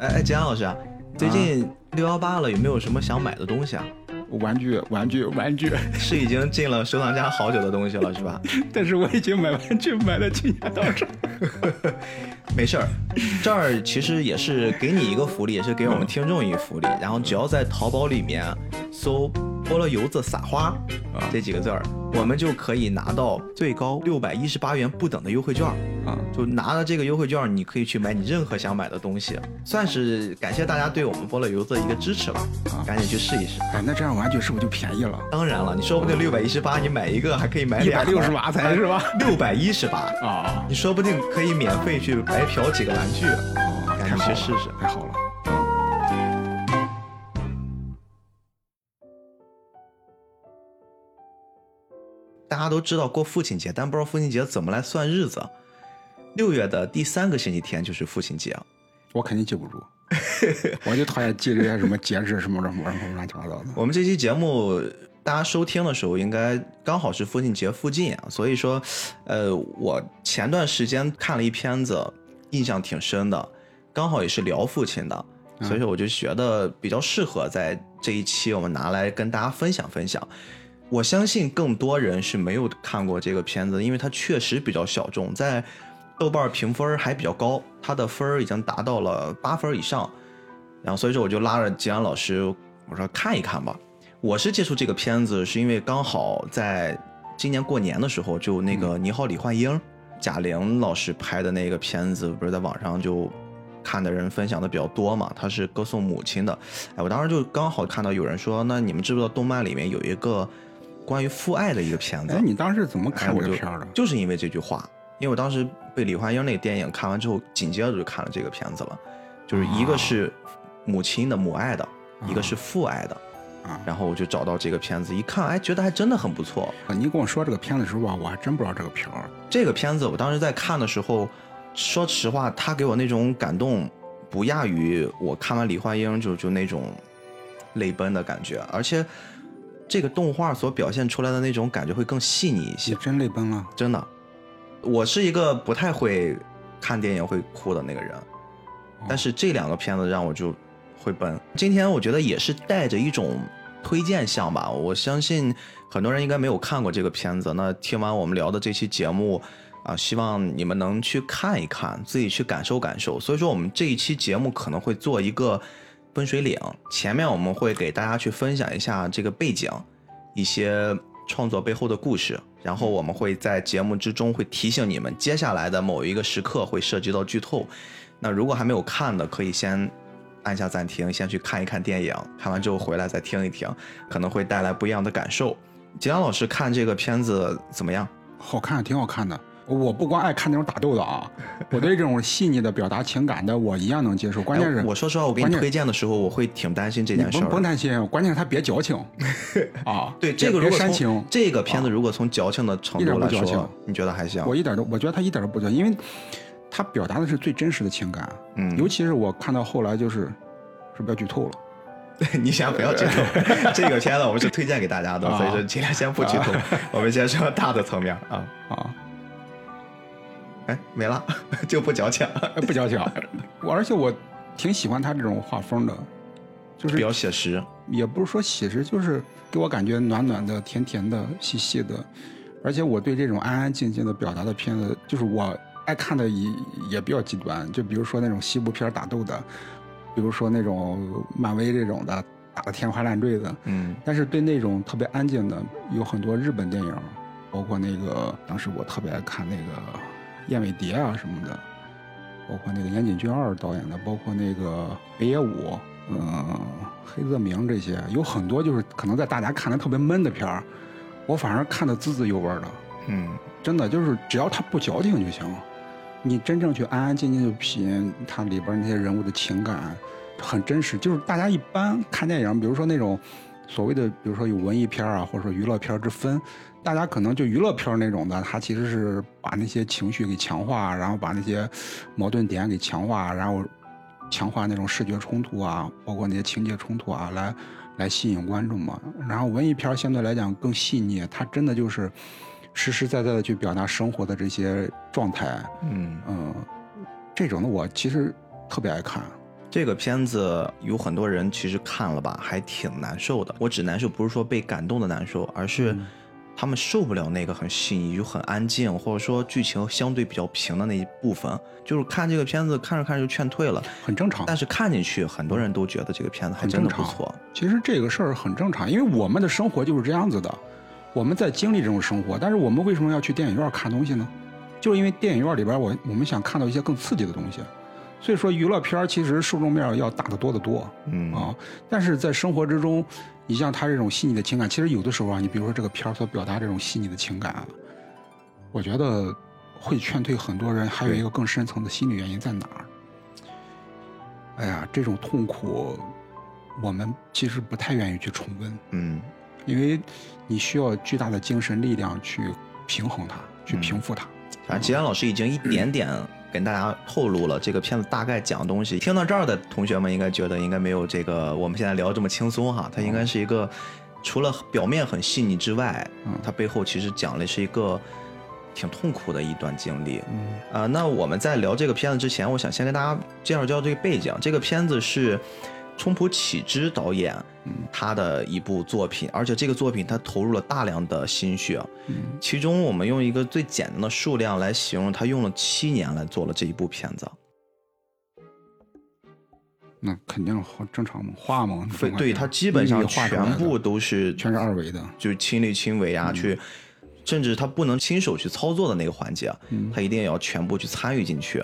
哎哎，简阳老师啊，最近六幺八了，有没有什么想买的东西啊？玩具，玩具，玩具，是已经进了收藏夹好久的东西了，是吧？但是我已经买玩具买了去年多少？没事儿，这儿其实也是给你一个福利，也是给我们听众一个福利。然后只要在淘宝里面搜“菠萝油子撒花”这几个字儿，我们就可以拿到最高六百一十八元不等的优惠券。啊，就拿了这个优惠券，你可以去买你任何想买的东西，算是感谢大家对我们菠萝油子的一个支持吧。啊赶紧去试一试。哎，那这样玩具是不是就便宜了？当然了，你说不定六百一十八，你买一个还可以买一百俩，六十八才是吧？六百一十八，啊，你说不定可以免费去白嫖几个玩具。哦，赶紧去试试太好了。大家都知道过父亲节，但不知道父亲节怎么来算日子。六月的第三个星期天就是父亲节，我肯定记不住，我就讨厌记这些什么节日什么什么什么乱七八糟的。我们这期节目大家收听的时候，应该刚好是父亲节附近啊，所以说，呃，我前段时间看了一片子，印象挺深的，刚好也是聊父亲的，所以说我就觉得比较适合在这一期我们拿来跟大家分享分享。我相信更多人是没有看过这个片子，因为它确实比较小众，在豆瓣评分还比较高，它的分儿已经达到了八分以上。然后所以说我就拉着吉安老师，我说看一看吧。我是接触这个片子是因为刚好在今年过年的时候，就那个《你好，李焕英》，贾玲老师拍的那个片子，不是在网上就看的人分享的比较多嘛？他是歌颂母亲的。哎，我当时就刚好看到有人说，那你们知不知道动漫里面有一个关于父爱的一个片子？哎，你当时怎么哎，看这个片儿的？就是因为这句话，因为我当时被李焕英那个电影看完之后，紧接着就看了这个片子了，就是一个是母亲的母爱的，一个是父爱的，啊然后我就找到这个片子，一看，哎，觉得还真的很不错。你跟我说这个片子的时候吧，我还真不知道这个片儿。这个片子我当时在看的时候，说实话，他给我那种感动不亚于我看完李焕英就就那种泪奔的感觉，而且这个动画所表现出来的那种感觉会更细腻一些。真泪崩了？真的，我是一个不太会看电影会哭的那个人，但是这两个片子让我就会崩。今天我觉得也是带着一种推荐项吧，我相信很多人应该没有看过这个片子。那听完我们聊的这期节目啊，希望你们能去看一看，自己去感受感受。所以说，我们这一期节目可能会做一个分水岭，前面我们会给大家去分享一下这个背景，一些创作背后的故事，然后我们会在节目之中会提醒你们，接下来的某一个时刻会涉及到剧透。那如果还没有看的，可以先按下暂停，先去看一看电影，看完之后回来再听一听，可能会带来不一样的感受。吉良老师看这个片子怎么样？好看，挺好看的。我不光爱看那种打斗的啊，我对这种细腻的表达情感的，我一样能接受。关键是哎我说实话，我给你推荐的时候，我会挺担心这件事儿的。你不不担心，关键是他别矫情 啊。对这个如果煽情，这个片子如果从矫情的程一点度来不矫情说，你觉得还行？我一点都，我觉得他一点都不矫情，因为他表达的是最真实的情感。嗯尤其是我看到后来，就是是不是要剧透了？你先不要剧透，这个片子我们是推荐给大家的，啊所以说尽量先不剧透。我们先说大的层面啊，啊，哎，没了，就不矫情，哎不矫情。我而且我挺喜欢他这种画风的，就是比较写实。也不是说写实，就是给我感觉暖暖的、甜甜的、细细的。而且我对这种安安静静的表达的片子，就是我爱看的也也比较极端。就比如说那种西部片打斗的，比如说那种漫威这种的打的天花乱坠的。嗯但是对那种特别安静的，有很多日本电影，包括那个当时我特别爱看那个燕尾蝶啊什么的，包括那个岩井俊二导演的，包括那个北野武，嗯、黑泽明这些，有很多就是可能在大家看来特别闷的片儿，我反而看得滋滋有味儿的。嗯真的就是只要他不矫情就行，你真正去安安静静的品它里边那些人物的情感，很真实。就是大家一般看电影，比如说那种所谓的，比如说有文艺片啊，或者说娱乐片之分，大家可能就娱乐片那种的，它其实是把那些情绪给强化，然后把那些矛盾点给强化，然后强化那种视觉冲突啊，包括那些情节冲突啊，来来吸引观众嘛。然后文艺片相对来讲更细腻，它真的就是实实在在的去表达生活的这些状态。嗯，嗯，这种的我其实特别爱看。这个片子有很多人其实看了吧，还挺难受的。我只难受不是说被感动的难受，而是他们受不了那个很细腻又很安静，或者说剧情相对比较平的那一部分。就是看这个片子看着看着就劝退了，很正常。但是看进去，很多人都觉得这个片子还真的不错。其实这个事儿很正常，因为我们的生活就是这样子的，我们在经历这种生活。但是我们为什么要去电影院看东西呢？就是因为电影院里边，我我们想看到一些更刺激的东西。所以说，娱乐片其实受众面要大得多得多。嗯啊，但是在生活之中，你像他这种细腻的情感，其实有的时候啊，你比如说这个片儿所表达这种细腻的情感啊，我觉得会劝退很多人。还有一个更深层的心理原因在哪儿？哎呀，这种痛苦，我们其实不太愿意去重温。嗯，因为你需要巨大的精神力量去平衡它，去平复它。反正吉安老师已经一点点。跟大家透露了这个片子大概讲的东西。听到这儿的同学们应该觉得应该没有这个我们现在聊这么轻松哈。它应该是一个除了表面很细腻之外，它背后其实讲的是一个挺痛苦的一段经历。啊，那我们在聊这个片子之前，我想先跟大家介绍介绍这个背景。这个片子是。冲浦启之导演，他的一部作品，而且这个作品他投入了大量的心血，其中我们用一个最简单的数量来形容，他用了七年来做了这一部片子。那肯定好正常嘛，画嘛，对他基本上全部都是全是二维的，就是亲力亲为啊，去，甚至他不能亲手去操作的那个环节，他一定要全部去参与进去。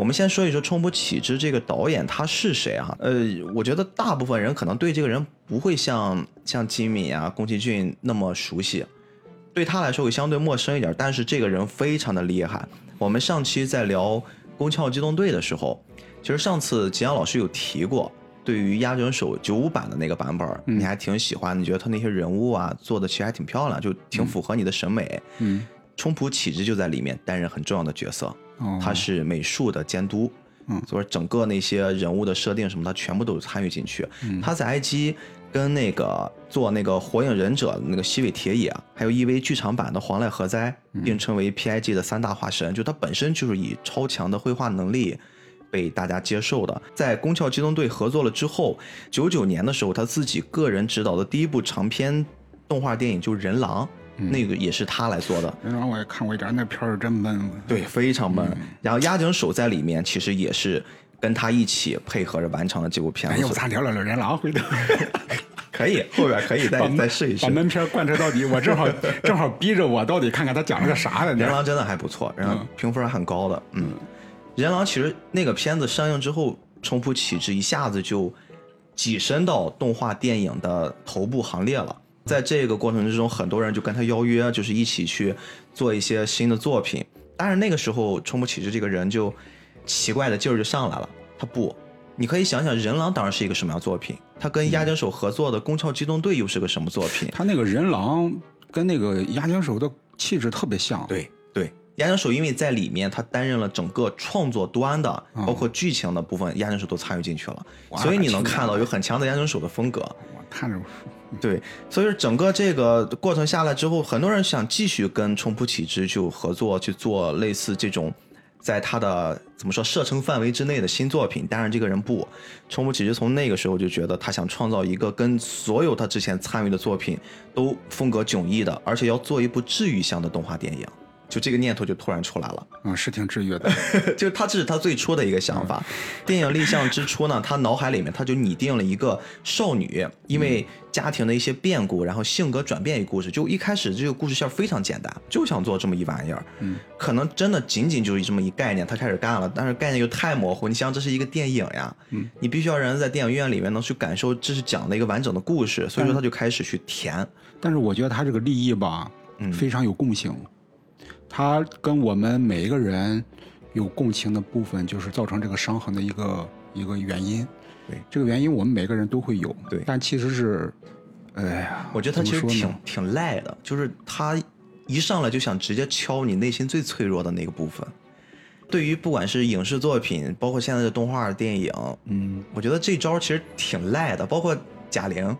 我们先说一说冲浦启之这个导演他是谁啊？呃，我觉得大部分人可能对这个人不会像像金敏啊、宫崎骏那么熟悉，对他来说会相对陌生一点。但是这个人非常的厉害。我们上期在聊《宫壳机动队》的时候，其实上次吉阳老师有提过，对于押井守九五版的那个版本，你还挺喜欢，你觉得他那些人物啊做的其实还挺漂亮，就挺符合你的审美。嗯，冲浦启之就在里面担任很重要的角色。他是美术的监督，嗯，所以整个那些人物的设定什么，他全部都有参与进去。他在 IG 跟那个做那个火影忍者那个西尾铁也，还有 EV 剧场版的黄濑和哉，并称为 PIG 的三大化神，就他本身就是以超强的绘画能力被大家接受的。在宫壳机动队合作了之后，九九年的时候，他自己个人执导的第一部长篇动画电影就是《人狼》。那个也是他来做的，人狼我也看过一点，那片儿真闷。对，非常闷。然后押井守在里面，其实也是跟他一起配合着完成了这部片子。哎呦，咱聊聊聊人狼回头。可以，后边可以 再再试一试。把闷片贯彻到底，我正好正好逼着我到底看看他讲了个啥呢？人狼真的还不错，然后评分还很高的。嗯，人狼其实那个片子上映之后，冲浦启智一下子就跻身到动画电影的头部行列了。在这个过程之中，很多人就跟他邀约，就是一起去做一些新的作品。但是那个时候，冲不启之这个人就奇怪的劲儿就上来了。他不，你可以想想，人狼当然是一个什么样作品？他跟押井守合作的《宫壳机动队》又是个什么作品？他那个人狼跟那个押井守的气质特别像。对对，押井守因为在里面他担任了整个创作端的，包括剧情的部分，押井守都参与进去了，所以你能看到有很强的押井守的风格。我看着。对，所以整个这个过程下来之后，很多人想继续跟冲浦启之就合作去做类似这种，在他的怎么说射程范围之内的新作品。但是这个人不，冲浦启之从那个时候就觉得他想创造一个跟所有他之前参与的作品都风格迥异的，而且要做一部治愈向的动画电影。就这个念头就突然出来了，嗯，是挺治愈的。就他这是他最初的一个想法。电影立项之初呢，他脑海里面他就拟定了一个少女，因为家庭的一些变故，然后性格转变一故事。就一开始这个故事线非常简单，就想做这么一玩意儿。嗯，可能真的仅仅就是这么一概念，他开始干了，但是概念又太模糊。你想，这是一个电影呀，嗯，你必须要让人在电影院里面能去感受这是讲的一个完整的故事，所以说他就开始去填。但是我觉得他这个立意吧，嗯，非常有共性。他跟我们每一个人有共情的部分，就是造成这个伤痕的一个一个原因。对，这个原因我们每个人都会有。对，但其实是，哎呀，我觉得他其实挺挺赖的，就是他一上来就想直接敲你内心最脆弱的那个部分。对于不管是影视作品，包括现在的动画电影，嗯，我觉得这招其实挺赖的。包括贾玲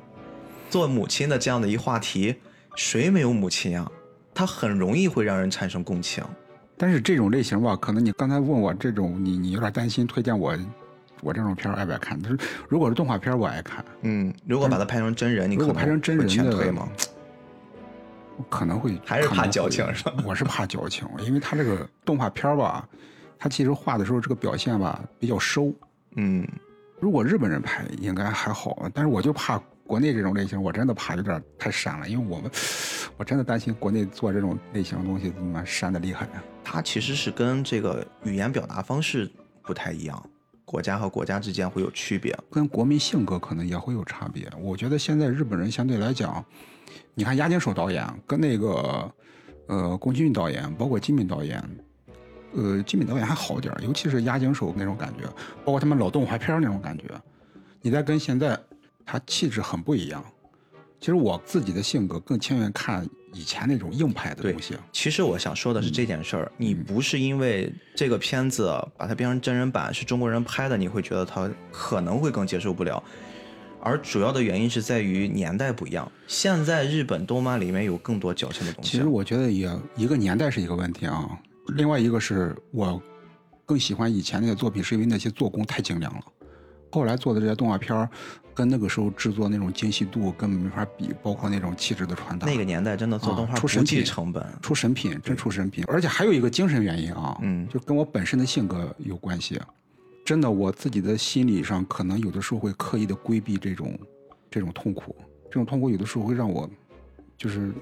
做母亲的这样的一话题，谁没有母亲啊？它很容易会让人产生共情，但是这种类型吧，可能你刚才问我这种，你你有点担心推荐我我这种片儿爱不爱看？就是如果是动画片，我爱看。嗯，如果把它拍成真人，你如果拍成真人的全推吗？我可能会还是怕矫情是吧？我是怕矫情，因为他这个动画片吧，他其实画的时候这个表现吧比较收。嗯，如果日本人拍应该还好，但是我就怕国内这种类型，我真的怕有点太删了，因为我们 我真的担心国内做这种类型的东西怎么删的厉害啊。它其实是跟这个语言表达方式不太一样，国家和国家之间会有区别。跟国民性格可能也会有差别。我觉得现在日本人相对来讲，你看押井守导演跟那个呃宫崎骏导演，包括金敏导演，呃金敏导演还好点，尤其是押井守那种感觉，包括他们老动画片那种感觉，你再跟现在，他气质很不一样。其实我自己的性格更倾向看以前那种硬派的东西。其实我想说的是这件事儿，你不是因为这个片子把它变成真人版是中国人拍的，你会觉得他可能会更接受不了，而主要的原因是在于年代不一样。现在日本动漫里面有更多矫情的东西。其实我觉得也一个年代是一个问题啊，另外一个是我更喜欢以前那些作品，是因为那些做工太精良了。后来做的这些动画片儿，跟那个时候制作那种精细度根本没法比，包括那种气质的传达。那个年代真的做动画啊出神品成本。出神品，真出神品，而且还有一个精神原因啊，嗯就跟我本身的性格有关系。真的，我自己的心理上可能有的时候会刻意的规避这种这种痛苦，这种痛苦有的时候会让我就是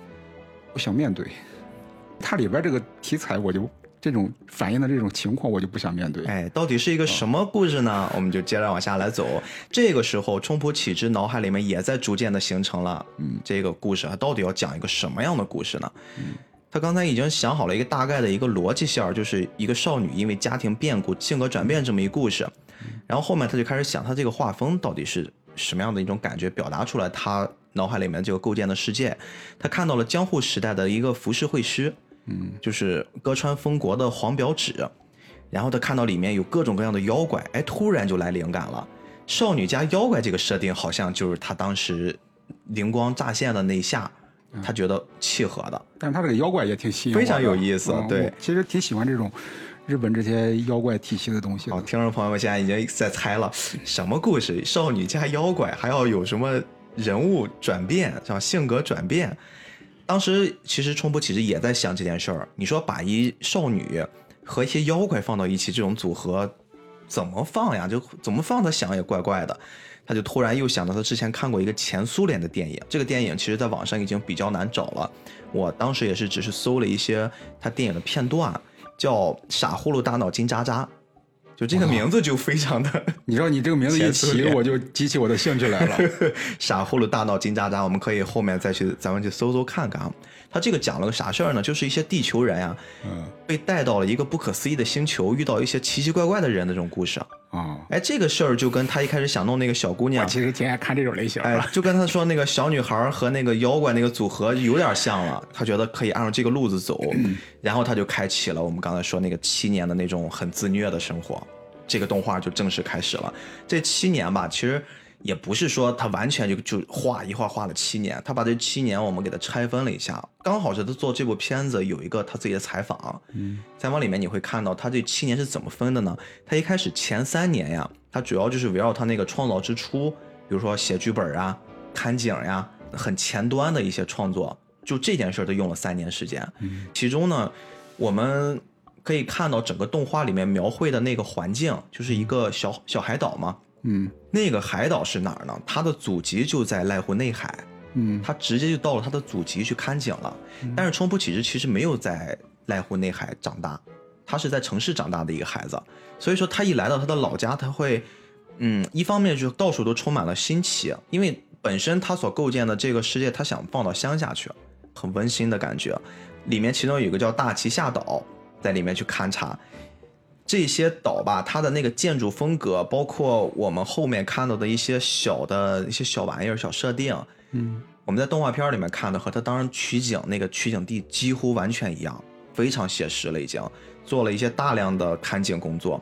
不想面对。它里边这个题材，我就这种反映的这种情况，我就不想面对。哎，到底是一个什么故事呢？我们就接着往下来走。这个时候，冲浦启之脑海里面也在逐渐的形成了，嗯，这个故事它到底要讲一个什么样的故事呢？他刚才已经想好了一个大概的一个逻辑线儿，就是一个少女因为家庭变故性格转变这么一故事。然后后面他就开始想，他这个画风到底是什么样的一种感觉，表达出来他脑海里面这个构建的世界。他看到了江户时代的一个浮世绘师，嗯，就是歌川丰国的黄表纸，然后他看到里面有各种各样的妖怪，哎，突然就来灵感了。少女加妖怪这个设定，好像就是他当时灵光乍现的那一下，他觉得契合的。但是他这个妖怪也挺吸引非常有意思嗯对我其实挺喜欢这种日本这些妖怪体系的东西的好，。听众朋友们现在已经在猜了，什么故事？少女加妖怪，还要有什么人物转变，像性格转变？当时其实冲波其实也在想这件事儿。你说把一少女和一些妖怪放到一起，这种组合怎么放呀？就怎么放，他想也怪怪的。他就突然又想到他之前看过一个前苏联的电影，这个电影其实在网上已经比较难找了。我当时也是只是搜了一些他电影的片段，叫《傻呼噜大脑金渣渣》，就这个名字就非常的 你知道你这个名字一提，我就激起我的兴趣来了。傻呼噜大脑金渣渣，我们可以后面再去咱们去搜搜看看啊。他这个讲了个啥事儿呢？就是一些地球人呀、嗯被带到了一个不可思议的星球，遇到一些奇奇怪怪的人的这种故事。啊，哎，这个事儿就跟他一开始想弄那个小姑娘，其实挺爱看这种类型的。哎，就跟他说那个小女孩和那个妖怪那个组合有点像了。他觉得可以按照这个路子走，然后他就开启了我们刚才说那个七年的那种很自虐的生活。这个动画就正式开始了。这七年吧，其实也不是说他完全就就画一画画了七年，他把这七年我们给他拆分了一下，刚好是他做这部片子有一个他自己的采访，嗯采访里面你会看到他这七年是怎么分的呢？他一开始前三年呀，他主要就是围绕他那个创造之初，比如说写剧本啊、看景呀，很前端的一些创作，就这件事儿，他用了三年时间。嗯其中呢，我们可以看到整个动画里面描绘的那个环境，就是一个小小海岛嘛。嗯那个海岛是哪儿呢？它的祖籍就在濑户内海，嗯他直接就到了他的祖籍去看景了。但是冲浦启之其实没有在濑户内海长大，他是在城市长大的一个孩子，所以说他一来到他的老家，他会，嗯，一方面就到处都充满了新奇，因为本身他所构建的这个世界，他想放到乡下去，很温馨的感觉。里面其中有一个叫大旗下岛，在里面去勘察。这些岛吧，它的那个建筑风格，包括我们后面看到的一些小的一些小玩意儿、小设定，嗯我们在动画片里面看的和它当时取景那个取景地几乎完全一样，非常写实了，已经做了一些大量的看景工作，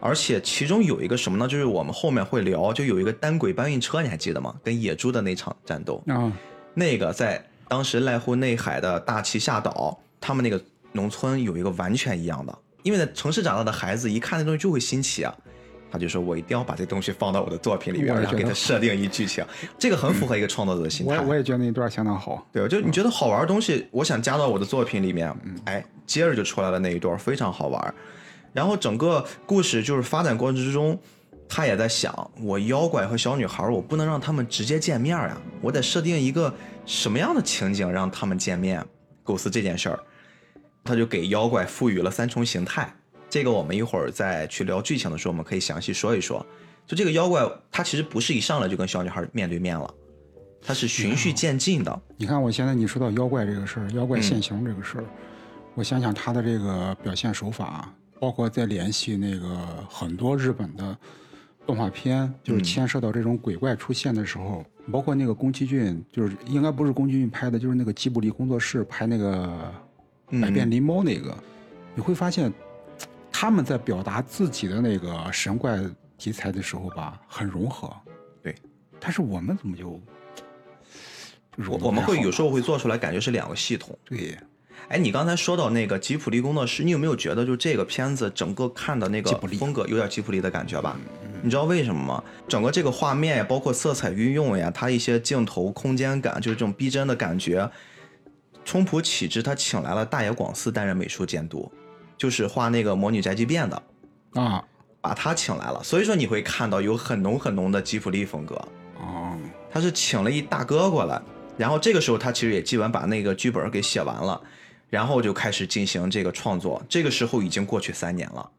而且其中有一个什么呢？就是我们后面会聊，就有一个单轨搬运车，你还记得吗？跟野猪的那场战斗，啊那个在当时濑户内海的大旗下岛，他们那个农村有一个完全一样的，因为在城市长大的孩子一看那东西就会新奇啊。他就说我一定要把这东西放到我的作品里边，然后给他设定一剧情，这个很符合一个创作者的心态。我也我也觉得那一段相当好。对，就你觉得好玩的东西，我想加到我的作品里面，哎，接着就出来了那一段，非常好玩。然后整个故事就是发展过程之中，他也在想，我妖怪和小女孩，我不能让他们直接见面呀，我得设定一个什么样的情景让他们见面，构思这件事儿，他就给妖怪赋予了三重形态。这个我们一会儿再去聊剧情的时候，我们可以详细说一说。就这个妖怪，他其实不是一上来就跟小女孩面对面了，他是循序渐进的。你看，我现在你说到妖怪这个事儿，妖怪现形这个事儿，我想想他的这个表现手法，包括在联系那个很多日本的动画片，就是牵涉到这种鬼怪出现的时候，包括那个宫崎骏，就是应该不是宫崎骏拍的，就是那个吉卜力工作室拍那个《百变狸猫》那个，你会发现他们在表达自己的那个神怪题材的时候吧，很融合。对，但是我们怎么就？就我我们会有时候候会做出来，感觉是两个系统。对哎，你刚才说到那个吉普力工作室，你有没有觉得就这个片子整个看的那个风格有点吉普力的感觉吧？你知道为什么吗？整个这个画面呀，包括色彩运用呀，它一些镜头空间感，就是这种逼真的感觉。冲浦启之他请来了大野广司担任美术监督，就是画那个《魔女宅急便》的，啊，把他请来了。所以说你会看到有很浓很浓的吉卜力风格。哦，他是请了一大哥过来，然后这个时候他其实也基本把那个剧本给写完了，然后就开始进行这个创作。这个时候已经过去三年了，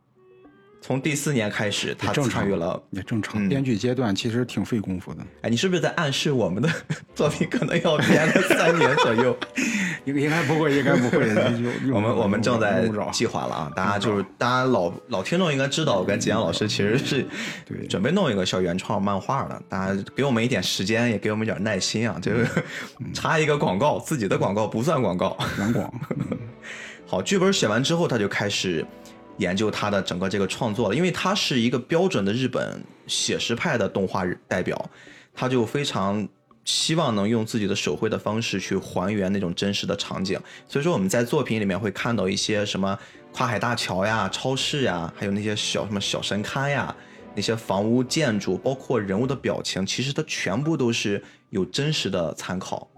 从第四年开始，他正常参与了。也正常。嗯编剧阶段其实挺费功夫的，哎，你是不是在暗示我们的 作品可能要编个三年左右？应应该不会，应该不会。有我们我们正在计划了啊！大家就是大家老老听众应该知道，我跟吉阳老师其实是对准备弄一个小原创漫画的。大家给我们一点时间，也给我们一点耐心啊！这个插一个广告，自己的广告不算广告。软广，好，剧本写完之后，他就开始研究他的整个这个创作了，因为他是一个标准的日本写实派的动画代表，他就非常希望能用自己的手绘的方式去还原那种真实的场景。所以说我们在作品里面会看到一些什么跨海大桥呀、超市呀，还有那些小什么小神龛呀。那些房屋建筑，包括人物的表情，其实它全部都是有真实的参考。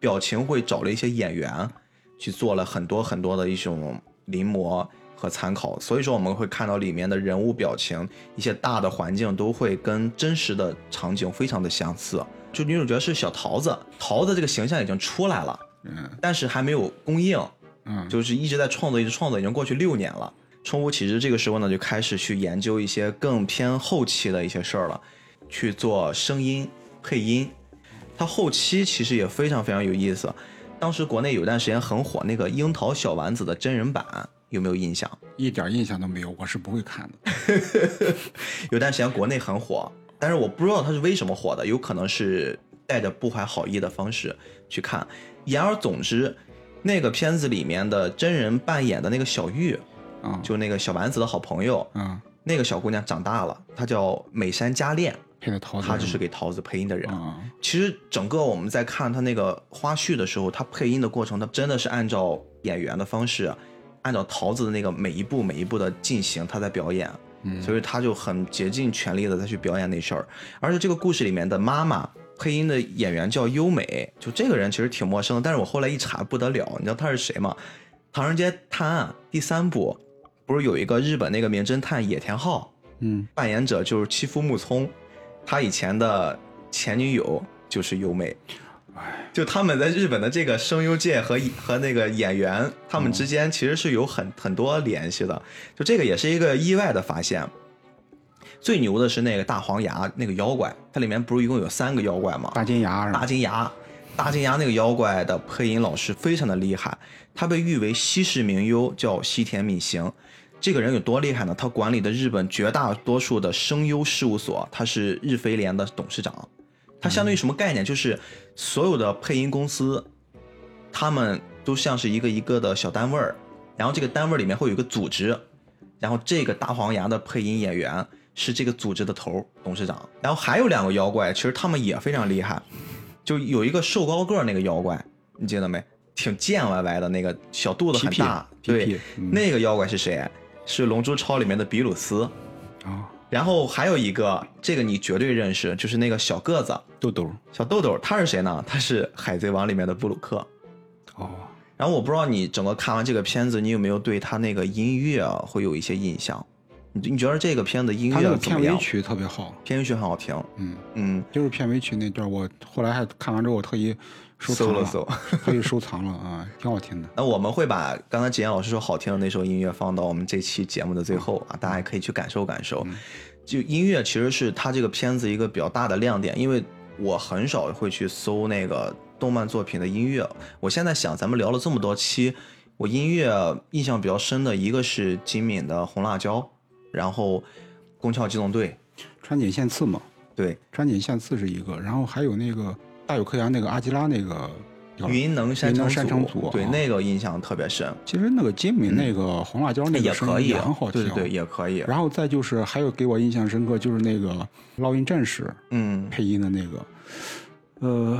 表情会找了一些演员去做了很多很多的一种临摹和参考，所以说我们会看到里面的人物表情，一些大的环境都会跟真实的场景非常的相似。就女主角是小桃子，桃子这个形象已经出来了，嗯但是还没有公映，嗯，就是一直在创作，一直创作，已经过去六年了。冲浦启之这个时候呢，就开始去研究一些更偏后期的一些事儿了，去做声音配音。他后期其实也非常非常有意思。当时国内有段时间很火那个樱桃小丸子的真人版，有没有印象？一点印象都没有，我是不会看的。有段时间国内很火，但是我不知道它是为什么火的，有可能是带着不怀好意的方式去看。言而总之，那个片子里面的真人扮演的那个小玉，啊，就那个小丸子的好朋友，嗯，那个小姑娘长大了，她叫美山佳恋，配的桃子，她就是给桃子配音的人。啊，其实整个我们在看她那个花絮的时候，她配音的过程，她真的是按照演员的方式，按照桃子的那个每一步每一步的进行，她在表演。嗯所以她就很竭尽全力的在去表演那事儿。而且这个故事里面的妈妈配音的演员叫优美，就这个人其实挺陌生的，但是我后来一查不得了，你知道她是谁吗？《唐人街探案》第三部不是有一个日本那个名侦探野田昊，嗯，扮演者就是妻夫木聪，他以前的前女友就是优美。就他们在日本的这个声优界和和那个演员，他们之间其实是有很很多联系的。就这个也是一个意外的发现。最牛的是那个大黄牙那个妖怪，它里面不是一共有三个妖怪吗？大金牙大？金牙，大金牙那个妖怪的配音老师非常的厉害，他被誉为西式名优，叫西田敏行。这个人有多厉害呢？他管理的日本绝大多数的声优事务所，他是日飞联的董事长。他相当于什么概念？就是所有的配音公司，他们都像是一个一个的小单位儿，然后这个单位儿里面会有一个组织，然后这个大黄牙的配音演员是这个组织的头董事长，然后还有两个妖怪，其实他们也非常厉害，就有一个瘦高个儿那个妖怪，你记得没？挺贱歪歪的那个小肚子很大，皮皮对那个妖怪是谁？是《龙珠超》里面的比鲁斯，啊，然后还有一个，这个你绝对认识，就是那个小个子豆豆。小豆豆，他是谁呢？他是《海贼王》里面的布鲁克。哦，然后我不知道你整个看完这个片子，你有没有对他那个音乐啊会有一些印象？你你觉得这个片子音乐怎么样？片尾曲特别好。片尾曲很好听，嗯，嗯，就是片尾曲那段，我后来还看完之后，我特意收藏搜了搜。可以收藏了啊，挺好听的。那我们会把刚才吉言老师说好听的那首音乐放到我们这期节目的最后啊，大家也可以去感受感受。就音乐其实是它这个片子一个比较大的亮点，因为我很少会去搜那个动漫作品的音乐。我现在想，咱们聊了这么多期，我音乐印象比较深的一个是金敏的《红辣椒》，然后《宫壳机动队川井宪次嘛，》，对，川井宪次是一个，然后还有那个大有克洋那个阿吉拉那个云能山城山城组对，啊那个印象特别深，其实那个金敏那个红辣椒那也个声可以，音也很好听，对对对，也可以。然后再就是还有给我印象深刻，就是那个烙印战士嗯配音的那个，呃，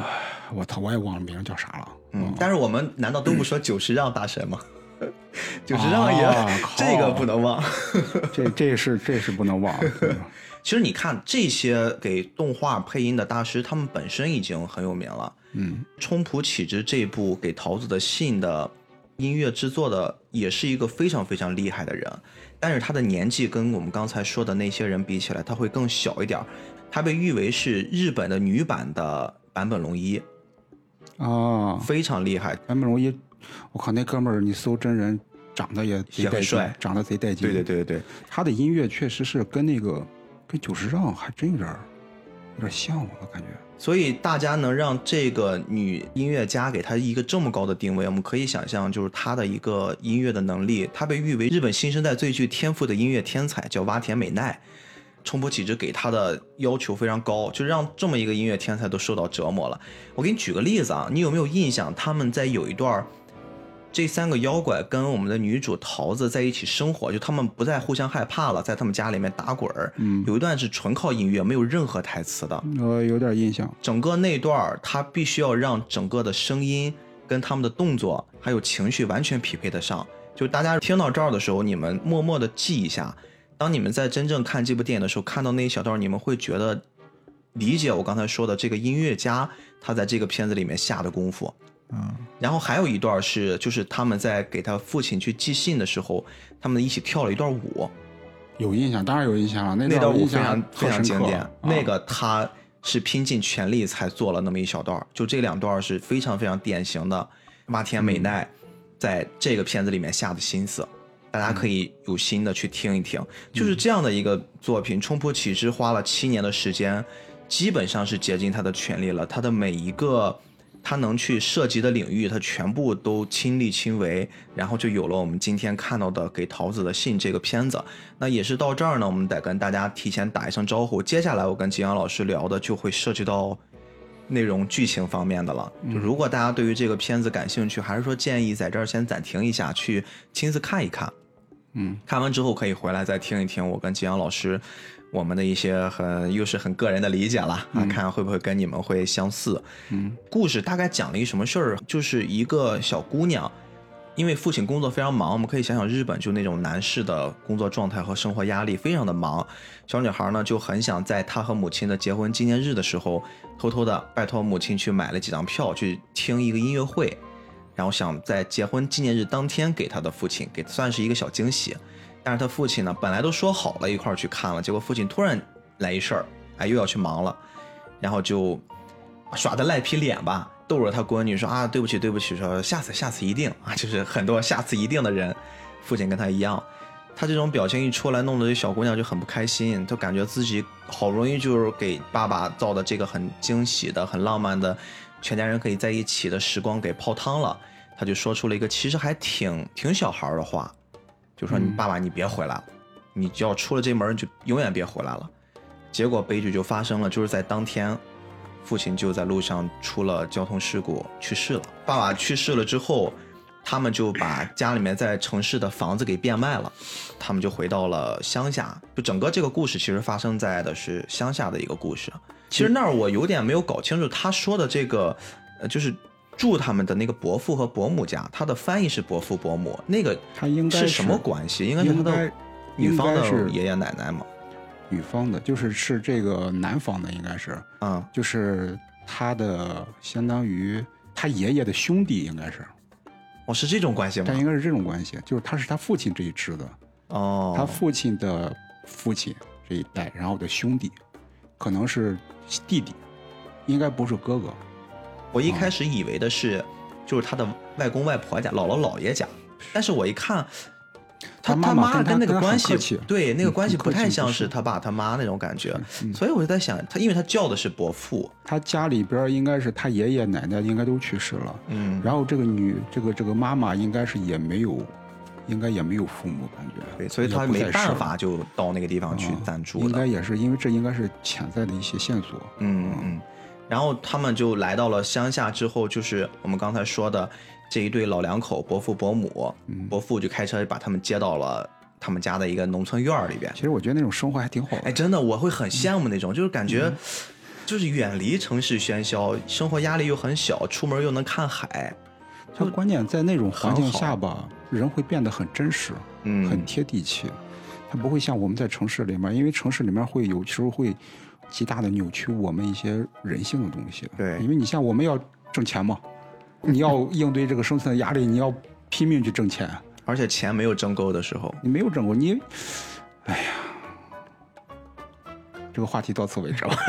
我操，我也忘了名儿叫啥了。嗯，但是我们难道都不说久石让大神吗？久石让也、这个不能忘。这这是这是不能忘。嗯其实你看这些给动画配音的大师，他们本身已经很有名了。嗯，冲浦启之这部给桃子的信的音乐制作的，也是一个非常非常厉害的人，但是他的年纪跟我们刚才说的那些人比起来，他会更小一点儿。他被誉为是日本的女版的坂本龙一，啊，非常厉害。坂本龙一，我靠，那哥们儿你搜真人，长得也贼帅长得贼带劲。对对对对对，他的音乐确实是跟那个跟久石让还真有点儿有点像，我的感觉。所以大家能让这个女音乐家给她一个这么高的定位，我们可以想象，就是她的一个音乐的能力。她被誉为日本新生代最具天赋的音乐天才，叫洼田美奈。冲浦启之给她的要求非常高，就让这么一个音乐天才都受到折磨了。我给你举个例子啊，你有没有印象？他们在有一段儿，这三个妖怪跟我们的女主桃子在一起生活，就他们不再互相害怕了，在他们家里面打滚儿。嗯有一段是纯靠音乐，没有任何台词的。我有点印象。整个那段儿，他必须要让整个的声音跟他们的动作还有情绪完全匹配得上。就大家听到这儿的时候，你们默默的记一下。当你们在真正看这部电影的时候，看到那一小段，你们会觉得理解我刚才说的这个音乐家他在这个片子里面下的功夫。嗯，然后还有一段是，就是他们在给他父亲去寄信的时候，他们一起跳了一段舞。有印象，当然有印象了。那那段舞非常非常经典，啊那个他是拼尽全力才做了那么一小段，就这两段是非常非常典型的洼田美奈在这个片子里面下的心思，大家可以有心的去听一听，就是这样的一个作品，冲破启之花了七年的时间，基本上是竭尽他的全力了，他的每一个。他能去涉及的领域，他全部都亲力亲为，然后就有了我们今天看到的《给桃子的信》这个片子。那也是到这儿呢，我们得跟大家提前打一声招呼。接下来我跟吉阳老师聊的就会涉及到内容剧情方面的了。就如果大家对于这个片子感兴趣，还是说建议在这儿先暂停一下，去亲自看一看。嗯，看完之后可以回来再听一听我跟吉阳老师我们的一些很又是很个人的理解了啊，看会不会跟你们会相似。嗯，故事大概讲了一什么事儿，就是一个小姑娘。因为父亲工作非常忙，我们可以想想日本就那种男士的工作状态和生活压力非常的忙。小女孩呢就很想在她和母亲的结婚纪念日的时候，偷偷的拜托母亲去买了几张票去听一个音乐会，然后想在结婚纪念日当天给她的父亲给算是一个小惊喜。但是他父亲呢本来都说好了一块儿去看了，结果父亲突然来一事儿，哎又要去忙了，然后就耍的赖皮脸吧。逗着他闺女说啊，对不起，对不起，说下次，下次一定啊，就是很多下次一定的人，父亲跟他一样，他这种表情一出来，弄得这小姑娘就很不开心，就感觉自己好容易就是给爸爸造的这个很惊喜的、很浪漫的，全家人可以在一起的时光给泡汤了，他就说出了一个其实还挺挺小孩的话，就说你爸爸你别回来了，你只要出了这门就永远别回来了，结果悲剧就发生了，就是在当天。父亲就在路上出了交通事故去世了。爸爸去世了之后，他们就把家里面在城市的房子给变卖了，他们就回到了乡下。就整个这个故事其实发生在的是乡下的一个故事。其实那儿我有点没有搞清楚他说的这个，呃，就是住他们的那个伯父和伯母家，他的翻译是伯父伯母，那个他应该是什么关系？应该是他的女方的爷爷奶奶嘛。女方的，就是是这个男方的，应该是，嗯，就是他的相当于他爷爷的兄弟，应该是，哦，是这种关系吗他？应该是这种关系，就是他是他父亲这一支的，哦，他父亲的父亲这一代，然后的兄弟，可能是弟弟，应该不是哥哥。我一开始以为的是，就是他的外公外婆家、姥姥姥爷家，但是我一看，他他妈妈跟那个关系，对那个嗯关系不太像是他爸他妈那种感觉，嗯。所以我就在想，他因为他叫的是伯父，他家里边应该是他爷爷奶奶应该都去世了，嗯，然后这个女这个这个妈妈应该是也没有，应该也没有父母，感觉对，所以也他没办法就到那个地方去嗯暂住了应该，也是因为这应该是潜在的一些线索。嗯。嗯，然后他们就来到了乡下之后，就是我们刚才说的这一对老两口，伯父伯母，嗯伯父就开车把他们接到了他们家的一个农村院儿里边。其实我觉得那种生活还挺好的。哎，真的，我会很嗯羡慕那种，就是感觉，就是远离城市喧嚣，生活压力又很小，出门又能看海。它关键在那种环境下吧，人会变得很真实，嗯很贴地气。它不会像我们在城市里面，因为城市里面会有时候会极大的扭曲我们一些人性的东西。对因为你像我们要挣钱嘛，你要应对这个生存的压力，你要拼命去挣钱。而且钱没有挣够的时候，你没有挣够，你，哎呀，这个话题到此为止吧。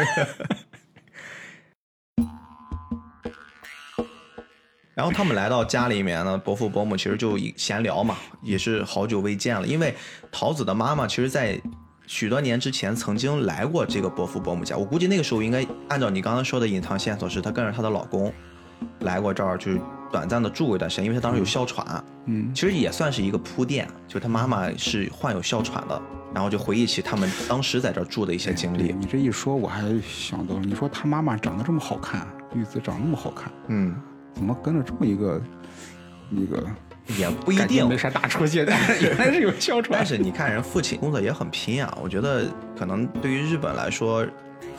然后他们来到家里面呢，伯父伯母其实就闲聊嘛，也是好久未见了。因为桃子的妈妈其实，在许多年之前曾经来过这个伯父伯母家，我估计那个时候应该按照你刚刚说的隐藏线索，是她跟着她的老公来过这儿，就是短暂的住过一段时间，因为她当时有哮喘，嗯，其实也算是一个铺垫，就她妈妈是患有哮喘的，然后就回忆起他们当时在这儿住的一些经历。对你这一说，我还想到了，你说她妈妈长得这么好看，玉子长那么好看，嗯，怎么跟着这么一个一个也不一定没。啥大出息，但是有哮喘但。是你看人父亲工作也很拼啊，我觉得可能对于日本来说，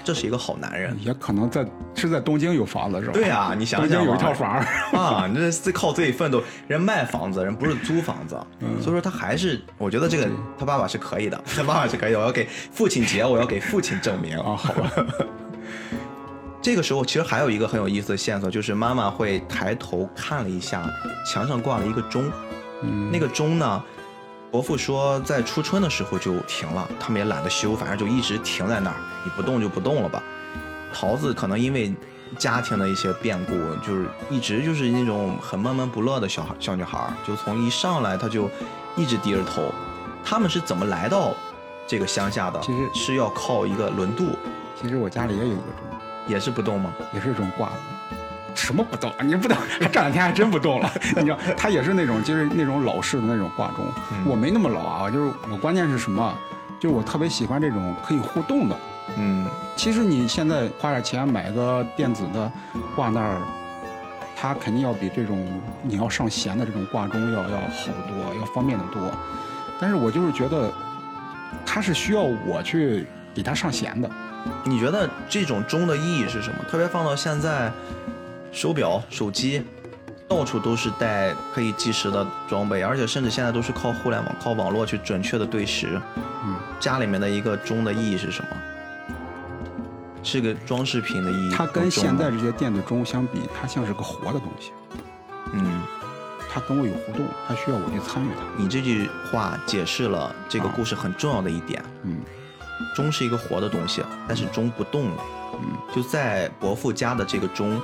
这是一个好男人。也可能在是在东京有房子是吧？对啊，你想东京想有一套房，啊，你这是靠自己奋斗，人卖房子，人不是租房子，嗯所以说他还是，我觉得这个他爸爸是可以的，他爸爸是可以的，我要给父亲节，我要给父亲证明啊，好吧，这个时候其实还有一个很有意思的线索，就是妈妈会抬头看了一下墙上挂了一个钟，嗯，那个钟呢，伯父说在初春的时候就停了，他们也懒得修，反正就一直停在那儿，你不动就不动了吧。桃子可能因为家庭的一些变故，就是一直就是那种很闷闷不乐的小孩小女孩，就从一上来她就一直低着头。他们是怎么来到这个乡下的？其实是要靠一个轮渡，其实我家里也有一个钟，也是不动吗？也是一种挂的。什么不动？你不动，这两天还真不动了。你知道，它也是那种，就是那种老式的那种挂钟。嗯我没那么老啊，就是我关键是什么？就是我特别喜欢这种可以互动的。嗯，其实你现在花点钱买个电子的挂那儿，它肯定要比这种你要上弦的这种挂钟要要好得多，要方便的多。但是我就是觉得，它是需要我去给它上弦的。你觉得这种钟的意义是什么？特别放到现在，手表、手机，到处都是带可以计时的装备，而且甚至现在都是靠互联网、靠网络去准确的对时。嗯，家里面的一个钟的意义是什么？是个装饰品的意义。它跟现在这些电子钟相比，它像是个活的东西，嗯，它跟我有互动，它需要我去参与它。你这句话解释了这个啊故事很重要的一点。嗯钟是一个活的东西，但是钟不动了。嗯，就在伯父家的这个钟，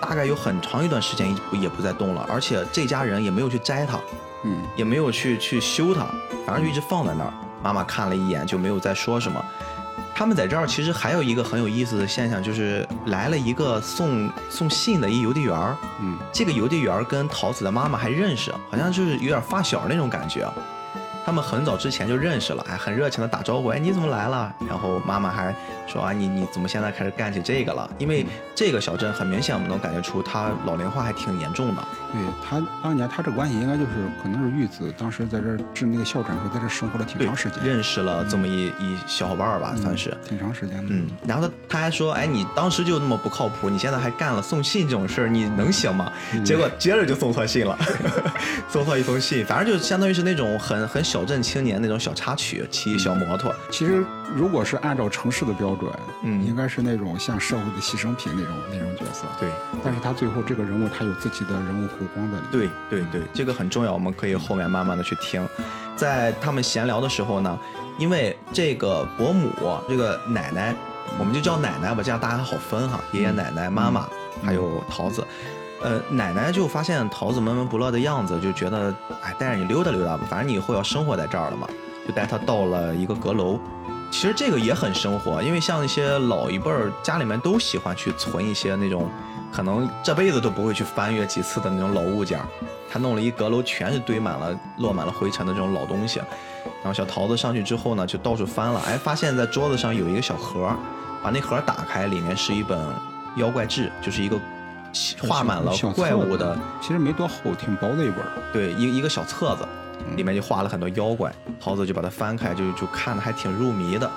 大概有很长一段时间也不也不再动了，而且这家人也没有去摘它，嗯也没有去去修它，反正就一直放在那儿。妈妈看了一眼就没有再说什么。他们在这儿其实还有一个很有意思的现象，就是来了一个送送信的一邮递员儿。嗯，这个邮递员儿跟桃子的妈妈还认识，好像就是有点发小那种感觉。他们很早之前就认识了，哎，很热情的打招呼，哎，你怎么来了？然后妈妈还说啊，你你怎么现在开始干起这个了？因为这个小镇很明显，我们能感觉出他老龄化还挺严重的。对他当年他这关系应该就是可能是玉子当时在这儿治那个哮喘时候，在这生活了挺长时间，认识了这么一一小伙伴儿吧，算是。挺长时间的。嗯，然后他他还说，哎，你当时就那么不靠谱，你现在还干了送信这种事儿，你能行吗？结果接着就送错信了，送错一封信，反正就相当于是那种很很小小镇青年那种小插曲，骑小摩托。其实如果是按照城市的标准，嗯应该是那种像社会的牺牲品那种那种角色。对但是他最后这个人物他有自己的人物弧光在里面。对对对，这个很重要，我们可以后面慢慢的去听。在他们闲聊的时候呢，因为这个伯母这个奶奶，我们就叫奶奶吧，这样大家好分哈，爷爷奶奶、妈妈还有桃子。呃，奶奶就发现桃子闷闷不乐的样子，就觉得哎，带着你溜达溜达吧，反正你以后要生活在这儿了嘛，就带她到了一个阁楼。其实这个也很生活，因为像一些老一辈儿家里面都喜欢去存一些那种可能这辈子都不会去翻阅几次的那种老物件。他弄了一阁楼，全是堆满了、落满了灰尘的这种老东西。然后小桃子上去之后呢，就到处翻了，哎，发现在桌子上有一个小盒，把那盒打开，里面是一本妖怪志，就是一个画满了怪物的，其实没多厚，挺薄的一本。对，一一个小册子，里面就画了很多妖怪。桃子就把它翻开，就就看的还挺入迷的。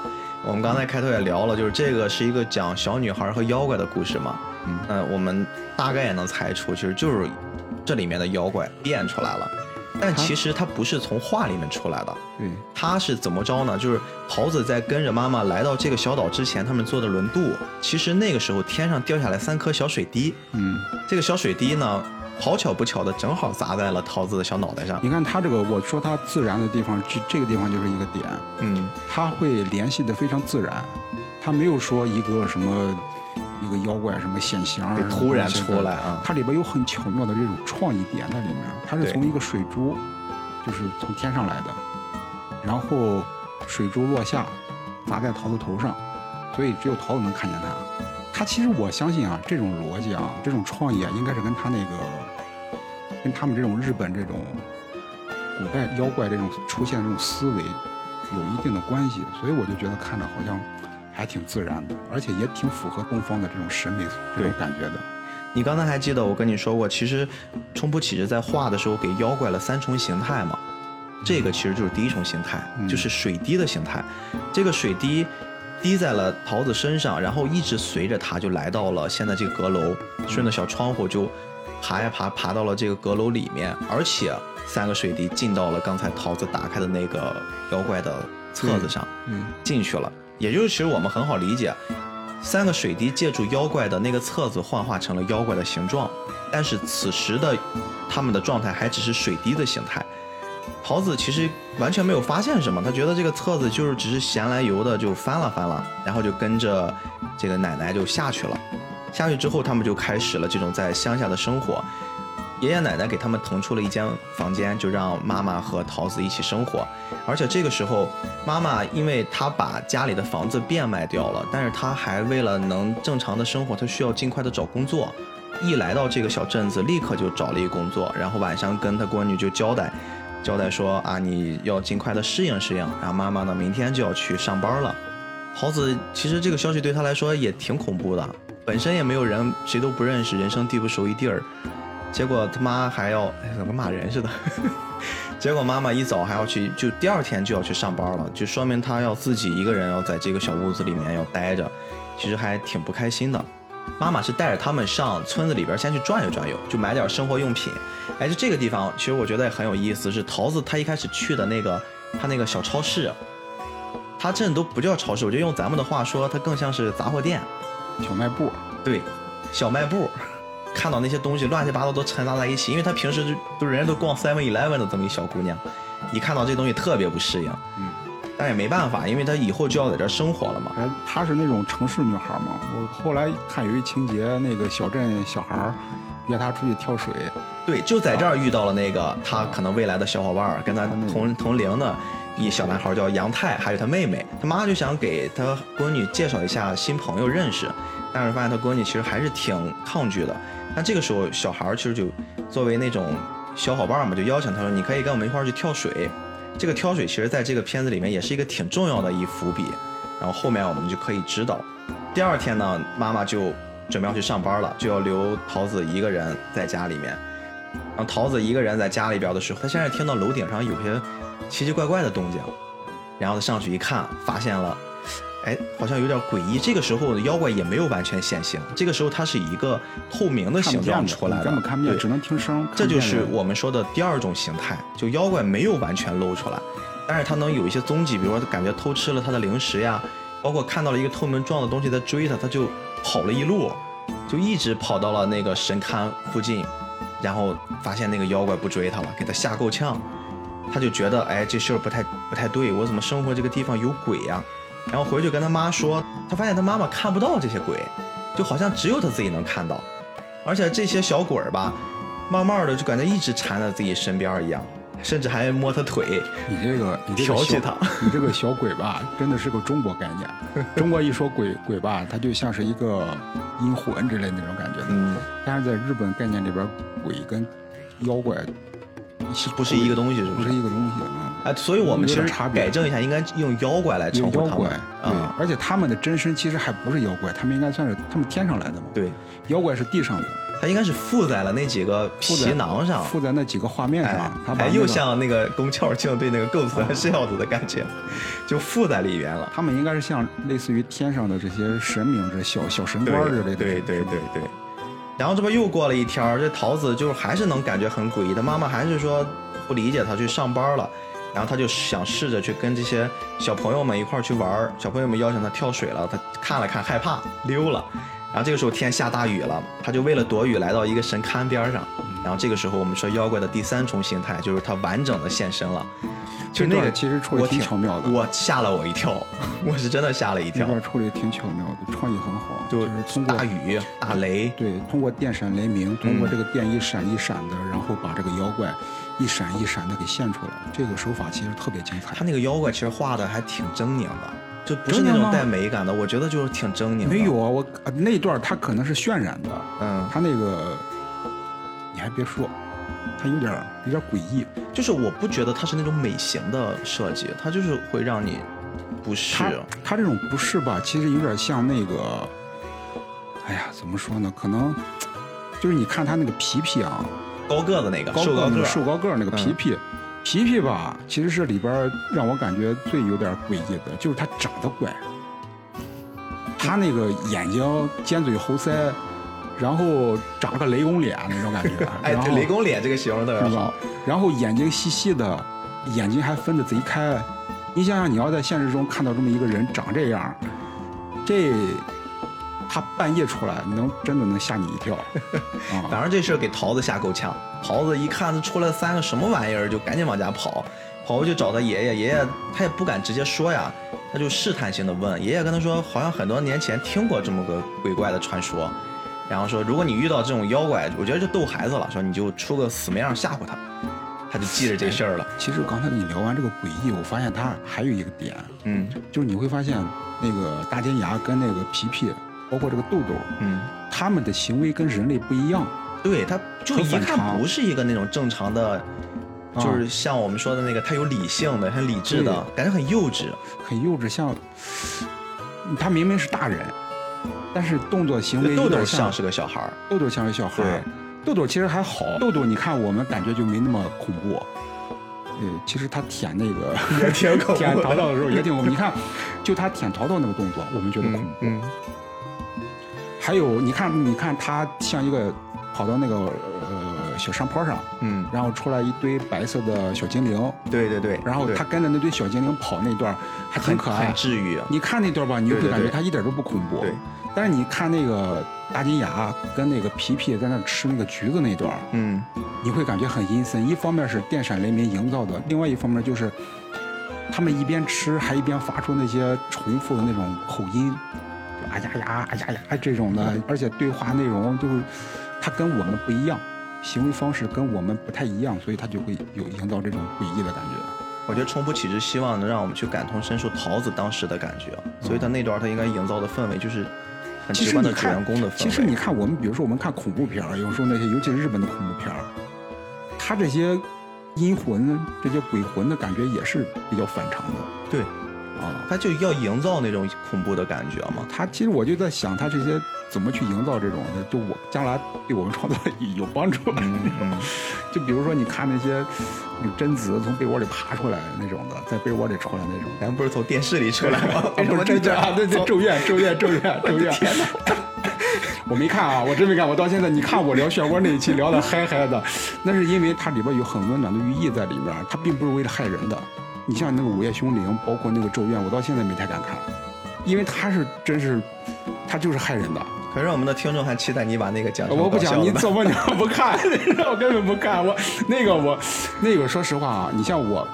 我们刚才开头也聊了，就是这个是一个讲小女孩和妖怪的故事嘛。嗯嗯，我们大概也能猜出，其实就是这里面的妖怪变出来了。但其实它不是从画里面出来的，对，它是怎么着呢？就是桃子在跟着妈妈来到这个小岛之前，他们坐的轮渡。其实那个时候天上掉下来三颗小水滴，嗯，这个小水滴呢，好巧不巧的正好砸在了桃子的小脑袋上。你看它这个，我说它自然的地方，这这个地方就是一个点，嗯，它会联系的非常自然，它没有说一个什么一个妖怪什么显形儿突然出来啊。它里边有很巧妙的这种创意点在里面。它是从一个水珠，就是从天上来的，然后水珠落下，砸在桃子头上，所以只有桃子能看见它。它其实我相信啊，这种逻辑啊，这种创意啊，应该是跟他那个跟他们这种日本这种古代妖怪这种出现的这种思维有一定的关系，所以我就觉得看着好像还挺自然的，而且也挺符合东方的这种审美这种对感觉的。你刚才还记得我跟你说过，其实冲浦启之在画的时候给妖怪了三重形态嘛？这个其实就是第一重形态，嗯就是水滴的形态。这个水滴滴在了桃子身上，然后一直随着它就来到了现在这个阁楼，顺着小窗户就爬呀爬，爬到了这个阁楼里面，而且三个水滴进到了刚才桃子打开的那个妖怪的册子上。嗯，进去了。也就是其实我们很好理解，三个水滴借助妖怪的那个册子幻化成了妖怪的形状，但是此时的他们的状态还只是水滴的形态。桃子其实完全没有发现什么，他觉得这个册子就是只是闲来游的就翻了翻了，然后就跟着这个奶奶就下去了。下去之后，他们就开始了这种在乡下的生活。爷爷奶奶给他们腾出了一间房间，就让妈妈和桃子一起生活。而且这个时候，妈妈因为她把家里的房子变卖掉了，但是她还为了能正常的生活，她需要尽快的找工作。一来到这个小镇子，立刻就找了一个工作，然后晚上跟她闺女就交代，交代说啊，你要尽快的适应适应。然后妈妈呢，明天就要去上班了。桃子其实这个消息对她来说也挺恐怖的，本身也没有人，谁都不认识，人生地不熟一地儿。结果他妈还要，哎，怎么跟骂人似的？结果妈妈一早还要去，就第二天就要去上班了，就说明她要自己一个人要在这个小屋子里面要待着，其实还挺不开心的。妈妈是带着他们上村子里边先去转悠转悠，就买点生活用品。哎，就这个地方，其实我觉得也很有意思，是桃子她一开始去的那个她那个小超市，它这都不叫超市，我觉得用咱们的话说，它更像是杂货店。小卖部，对，小卖部，看到那些东西乱七八糟都掺杂在一起，因为她平时就都人家都逛 Seven Eleven 的这么一小姑娘，一看到这东西特别不适应，嗯，但也没办法，因为她以后就要在这儿生活了嘛。哎，她是那种城市女孩嘛。我后来看有一情节，那个小镇小孩儿约她出去跳水，对，就在这儿遇到了那个她可能未来的小伙伴，跟她同同龄的一小男孩叫杨泰，还有他妹妹。他妈就想给他闺女介绍一下新朋友认识，但是发现他闺女其实还是挺抗拒的。那这个时候，小孩儿其实就作为那种小伙伴儿嘛，就邀请他说：“你可以跟我们一块儿去跳水。”这个跳水其实在这个片子里面也是一个挺重要的一伏笔，然后后面我们就可以知道。第二天呢，妈妈就准备要去上班了，就要留桃子一个人在家里面。然后桃子一个人在家里边的时候，她现在听到楼顶上有些奇奇怪怪的动静，然后她上去一看，发现了，哎，好像有点诡异。这个时候妖怪也没有完全显形，这个时候它是以一个透明的形状出来的，根本看不见，对只能听声。这就是我们说的第二种形态，就妖怪没有完全露出来，但是他能有一些踪迹，比如说他感觉偷吃了他的零食呀，包括看到了一个透明状的东西在追他，他就跑了一路，就一直跑到了那个神龛附近，然后发现那个妖怪不追他了，给他吓够呛，他就觉得哎这事儿不太不太对，我怎么生活这个地方有鬼呀？然后回去跟他妈说，他发现他妈妈看不到这些鬼，就好像只有他自己能看到，而且这些小鬼儿吧，慢慢的就感觉一直缠在自己身边一样，甚至还摸他腿，你这个你这个小调戏他 你这个小鬼吧，真的是个中国概念。中国一说鬼鬼吧，它就像是一个阴魂之类那种感觉。嗯，但是在日本概念里边，鬼跟妖怪是不是一个东西，是不是？一个东西。嗯，哎，所以我们有其实改正一下，应该用妖怪来称呼他们，对啊，，而且他们的真身其实还不是妖怪，他们应该算是他们天上来的嘛。对，妖怪是地上的，他应该是附在了那几个皮囊上，附在那几个画面哎上，他把哎，又像那个宫壳镜对那个构图是要子的感觉，就附在里边了。他们应该是像类似于天上的这些神明、这小小神官之类的。对对对对。然后这不又过了一天儿，这桃子就还是能感觉很诡异，他妈妈还是说不理解他去上班了，然后他就想试着去跟这些小朋友们一块儿去玩儿，小朋友们邀请他跳水了，他看了看害怕溜了，然后这个时候天下大雨了，他就为了躲雨来到一个神龛边上，然后这个时候我们说妖怪的第三重形态就是他完整的现身了，就那个其实处理我挺巧妙的。我吓了我一跳，我是真的吓了一跳，这段处理挺巧妙的，创意很好，就是通过大雨大雷，对，通过电闪雷鸣，通过嗯这个电一闪一闪的，然后把这个妖怪一闪一闪的给现出来，这个手法其实特别精彩他。那个妖怪其实画的还挺狰狞的，就不是那种带美感的，我觉得就是挺狰狞。没有，啊，我呃那段他可能是渲染的，嗯，他那个你还别说，他有点儿有点儿诡异。就是我不觉得他是那种美型的设计，他就是会让你不适他。这种不适吧？其实有点像那个，哎呀，怎么说呢？可能就是你看他那个皮皮啊，高个子那个高个儿瘦高个，瘦高个那个皮嗯。皮，皮皮吧，其实是里边让我感觉最有点诡异的，就是他长得怪，他那个眼睛尖嘴猴腮，然后长了个雷公脸那种感觉，哎，这，雷公脸这个形容特别好？然后眼睛细细的，眼睛还分得贼开。你想想，你要在现实中看到这么一个人长这样，这他半夜出来，能真的能吓你一跳。啊！反正这事儿给桃子吓够呛，桃子一看他出来三个什么玩意儿，就赶紧往家跑，跑。过去找他爷爷，爷爷他也不敢直接说呀，他就试探性的问，爷爷跟他说，好像很多年前听过这么个鬼怪的传说，然后说如果你遇到这种妖怪，我觉得就逗孩子了，说你就出个死模样吓唬他，他就记着这事儿了，其实刚才跟你聊完这个诡异，我发现他还有一个点，嗯。就是你会发现那个大尖牙跟那个皮皮，包括这个豆豆，嗯。他们的行为跟人类不一样。对，他就一看不是一个那种正常的，啊就是像我们说的那个，他有理性的，很理智的，感觉很幼稚。很幼稚，像他明明是大人，但是动作行为豆豆有点像像是个小孩儿，豆豆像是小孩儿，豆豆其实还好。豆豆，你看我们感觉就没那么恐怖。对，其实他舔那个也挺恐怖的 舔淘淘的时候也挺恐怖。你看，就他舔淘淘那个动作，我们觉得恐怖。嗯，还有，你看，你看他像一个跑到那个呃小山坡上，嗯然后出来一堆白色的小精灵，对对对，然后他跟着那堆小精灵跑那段还挺可爱很。治愈。你看那段吧，你就会感觉他一点都不恐怖。对，但是你看那个大金牙跟那个皮皮在那吃那个橘子那段，嗯，你会感觉很阴森。一方面是电闪雷鸣营造的，另外一方面就是他们一边吃还一边发出那些重复的那种口音，就啊呀呀啊呀呀这种的，而且对话内容就是它跟我们不一样，行为方式跟我们不太一样，所以他就会有营造这种诡异的感觉。我觉得冲不启之希望能让我们去感同身受桃子当时的感觉，所以他那段他应该营造的氛围就是很其直观的主人公的氛围。其实你看，我们比如说我们看恐怖片儿，有时候那些尤其是日本的恐怖片儿，它这些阴魂、这些鬼魂的感觉也是比较反常的对，啊。他就要营造那种恐怖的感觉嘛。他其实我就在想，他这些怎么去营造这种的，就我将来对我们创作有帮助。嗯嗯，就比如说，你看那些那个贞子从被窝里爬出来那种的，在被窝里出来那种，咱不是从电视里出来吗？为什么真的啊？对对，咒怨，咒怨，咒怨，咒怨！天哪！我没看啊，我真没看。我到现在，你看我聊漩涡那一期聊的嗨嗨的，那是因为它里边有很温暖的寓意在里面，它并不是为了害人的。你像那个《午夜凶铃》，包括那个《咒怨》，我到现在没太敢看，因为他是真是，他就是害人的。可是我们的听众还期待你把那个讲我不讲，你怎么你不看？我根本不看。我那个我那个，说实话啊，你像我，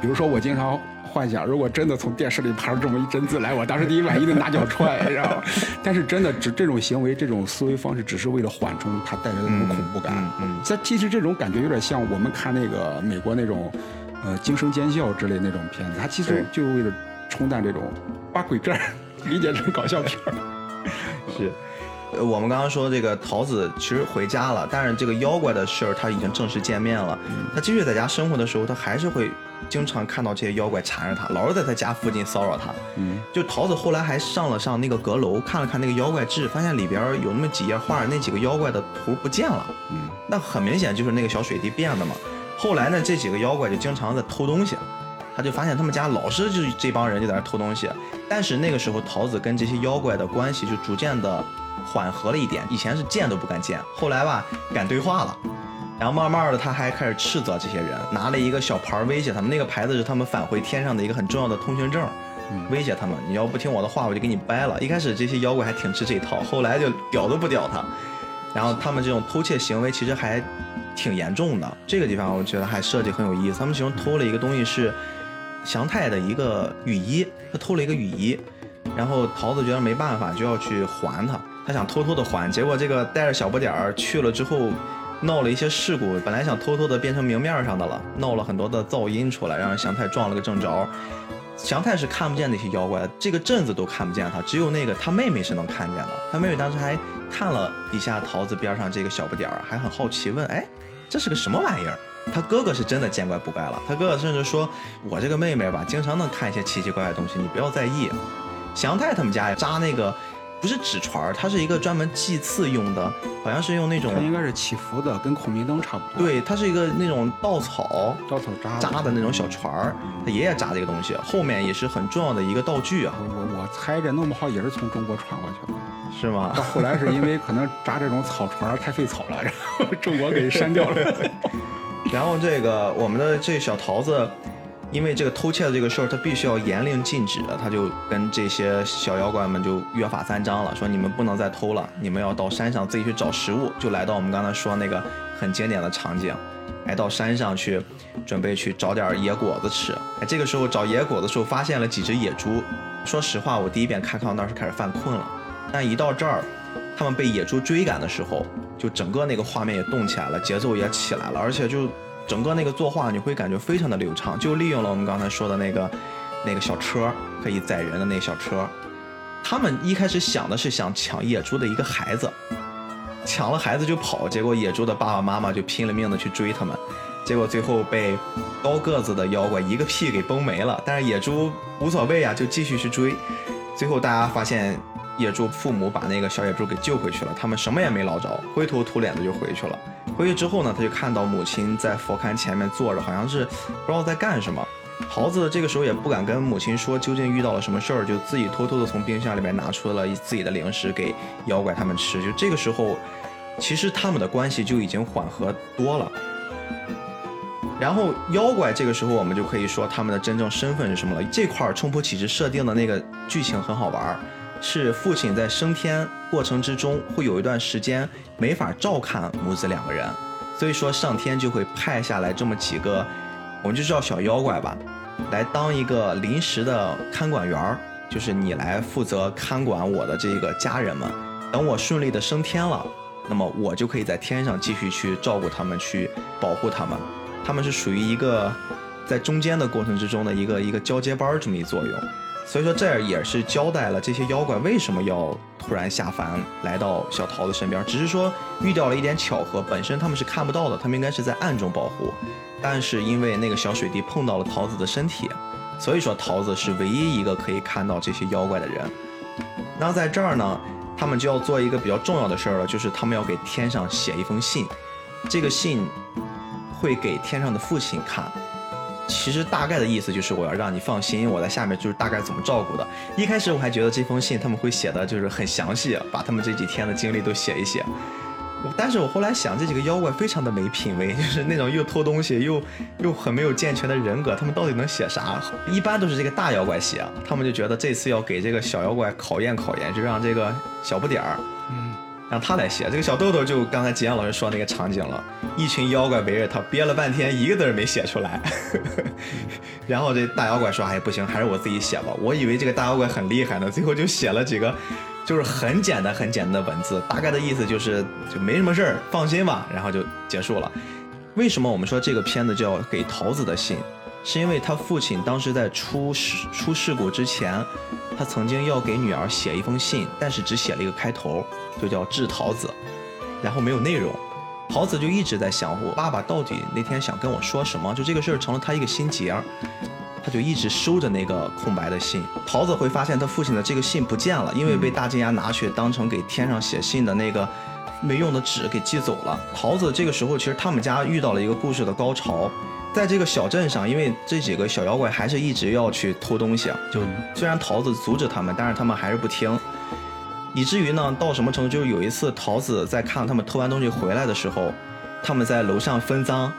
比如说我经常幻想，如果真的从电视里爬出这么一真字来，我当时第一反应一定拿脚踹，知道吗？但是真的只这种行为、这种思维方式，只是为了缓冲它带来的那种恐怖感。嗯嗯这其实这种感觉有点像我们看那个美国那种，呃，惊声尖叫之类那种片子，它其实对就为了冲淡这种把鬼片理解成搞笑片儿。是。呃，我们刚刚说这个桃子其实回家了，但是这个妖怪的事儿他已经正式见面了。他继续在家生活的时候，他还是会经常看到这些妖怪缠着他，老是在他家附近骚扰他。嗯，就桃子后来还上了上那个阁楼，看了看那个妖怪志，发现里边有那么几页画，那几个妖怪的图不见了。嗯，那很明显就是那个小水滴变的嘛。后来呢，这几个妖怪就经常在偷东西，他就发现他们家老是就是这帮人就在那偷东西。但是那个时候桃子跟这些妖怪的关系就逐渐的缓和了一点，以前是见都不敢见，后来吧敢对话了。然后慢慢的，他还开始斥责这些人，拿了一个小牌威胁他们。那个牌子是他们返回天上的一个很重要的通行证，威胁他们，你要不听我的话，我就给你掰了。一开始这些妖怪还挺吃这一套，后来就屌都不屌他。然后他们这种偷窃行为其实还挺严重的。这个地方我觉得还设计很有意思。他们其中偷了一个东西是祥太的一个雨衣，他偷了一个雨衣，然后桃子觉得没办法，就要去还他。他想偷偷的还，结果这个带着小不点儿去了之后，闹了一些事故。本来想偷偷的变成明面上的了，闹了很多的噪音出来，让祥太撞了个正着。祥太是看不见那些妖怪的，这个镇子都看不见他，只有那个他妹妹是能看见的。他妹妹当时还看了一下桃子边上这个小不点儿，还很好奇问：“哎，这是个什么玩意儿？”他哥哥是真的见怪不怪了，他哥哥甚至说：“我这个妹妹吧，经常能看一些奇奇怪怪的东西，你不要在意。”祥太他们家扎那个不是纸船儿，它是一个专门祭祀用的，好像是用那种它应该是祈福的，跟孔明灯差不多。，对，它是一个那种稻草稻草扎扎的那种小船儿，他爷爷扎这个东西，后面也是很重要的一个道具啊，我我我猜着弄不好也是从中国传过去了。是吗到？后来是因为可能扎这种草船太费草了，然后中国给删掉了。然后这个我们的这小桃子，因为这个偷窃的这个事儿，他必须要严令禁止，他就跟这些小妖怪们就约法三章了，说你们不能再偷了，你们要到山上自己去找食物，就来到我们刚才说那个很经典的场景，来到山上去，准备去找点野果子吃。哎，这个时候找野果子的时候，发现了几只野猪。说实话，我第一遍看看到那儿是开始犯困了，但一到这儿，他们被野猪追赶的时候，就整个那个画面也动起来了，节奏也起来了，而且就整个那个作画你会感觉非常的流畅，就利用了我们刚才说的那个那个小车可以载人的那小车。他们一开始想的是想抢野猪的一个孩子，抢了孩子就跑，结果野猪的爸爸妈妈就拼了命的去追他们，结果最后被高个子的妖怪一个屁给崩没了。但是野猪无所谓啊，就继续去追。最后大家发现野猪父母把那个小野猪给救回去了，他们什么也没捞着，灰头土脸的就回去了。回去之后呢，他就看到母亲在佛龛前面坐着，好像是不知道在干什么。桃子这个时候也不敢跟母亲说究竟遇到了。什么事儿，就自己偷偷的从冰箱里面拿出了。自己的零食给妖怪他们吃。就这个时候，其实他们的关系就已经缓和多了。然后妖怪这个时候我们就可以说他们的真正身份是什么了。这块儿冲破启示设定的那个剧情很好玩儿，是父亲在升天过程之中会有一段时间没法照看母子两个人，所以说上天就会派下来这么几个，我们就叫小妖怪吧，来当一个临时的看管员儿，就是你来负责看管我的这个家人们。等我顺利的升天了，那么我就可以在天上继续去照顾他们，去保护他们。他们是属于一个在中间的过程之中的一个一个交接班儿这么一作用。所以说这也是交代了这些妖怪为什么要突然下凡来到小桃子身边，只是说遇到了一点巧合，本身他们是看不到的，他们应该是在暗中保护，但是因为那个小水滴碰到了桃子的身体，所以说桃子是唯一一个可以看到这些妖怪的人。那在这儿呢，他们就要做一个比较重要的事儿了，就是他们要给天上写一封信，这个信会给天上的父亲看。其实大概的意思就是我要让你放心，我在下面就是大概怎么照顾的。一开始我还觉得这封信他们会写的就是很详细，把他们这几天的经历都写一写。但是我后来想，这几个妖怪非常的没品位，就是那种又偷东西又又很没有健全的人格，他们到底能写啥？一般都是这个大妖怪写，他们就觉得这次要给这个小妖怪考验考验，就让这个小不点儿，让他来写。这个小豆豆就刚才吉阳老师说那个场景了，一群妖怪围着他憋了半天，一个字没写出来。然后这大妖怪说：“哎，不行，还是我自己写吧。”我以为这个大妖怪很厉害呢，最后就写了几个。就是很简单、很简单的文字，大概的意思就是就没什么事儿，放心吧，然后就结束了。为什么我们说这个片子叫《给桃子的信》？是因为他父亲当时在出事出事故之前，他曾经要给女儿写一封信，但是只写了一个开头，就叫致桃子，然后没有内容。桃子就一直在想，我爸爸到底那天想跟我说什么？就这个事儿成了他一个心结儿。他就一直收着那个空白的信，桃子会发现他父亲的这个信不见了，因为被大金牙拿去当成给天上写信的那个没用的纸给寄走了。桃子这个时候其实他们家遇到了一个故事的高潮，在这个小镇上，因为这几个小妖怪还是一直要去偷东西啊，就虽然桃子阻止他们，但是他们还是不听，以至于呢到什么程度，就是有一次桃子在看他们偷完东西回来的时候，他们在楼上分赃。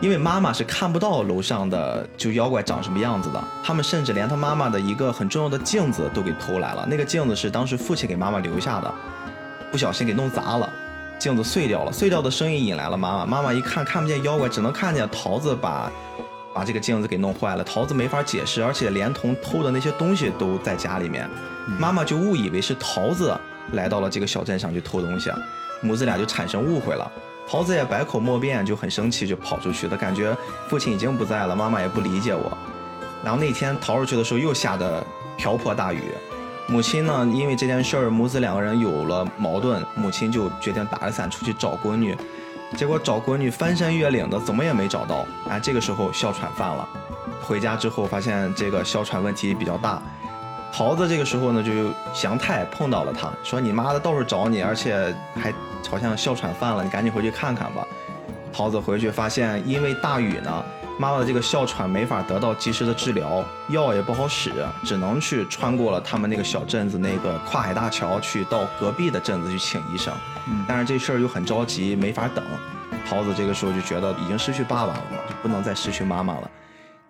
因为妈妈是看不到楼上的就妖怪长什么样子的，他们甚至连他妈妈的一个很重要的镜子都给偷来了。那个镜子是当时父亲给妈妈留下的，不小心给弄砸了，镜子碎掉了。碎掉的声音引来了妈妈。妈妈一看看不见妖怪，只能看见桃子把把这个镜子给弄坏了。桃子没法解释，而且连同偷的那些东西都在家里面。妈妈就误以为是桃子来到了这个小镇上去偷东西，母子俩就产生误会了。桃子也百口莫辩，就很生气，就跑出去的感觉父亲已经不在了，妈妈也不理解我。然后那天逃出去的时候，又下的瓢泼大雨。母亲呢，因为这件事儿，母子两个人有了矛盾，母亲就决定打着伞出去找闺女。结果找闺女翻山越岭的，怎么也没找到。哎，这个时候哮喘犯了，回家之后发现这个哮喘问题比较大。桃子这个时候呢，就祥太碰到了他，说：“你妈的到处找你，而且还好像哮喘犯了，你赶紧回去看看吧。”桃子回去发现，因为大雨呢，妈妈的这个哮喘没法得到及时的治疗，药也不好使，只能去穿过了他们那个小镇子那个跨海大桥，去到隔壁的镇子去请医生。但是这事儿又很着急，没法等。桃子这个时候就觉得已经失去爸爸了嘛，就不能再失去妈妈了，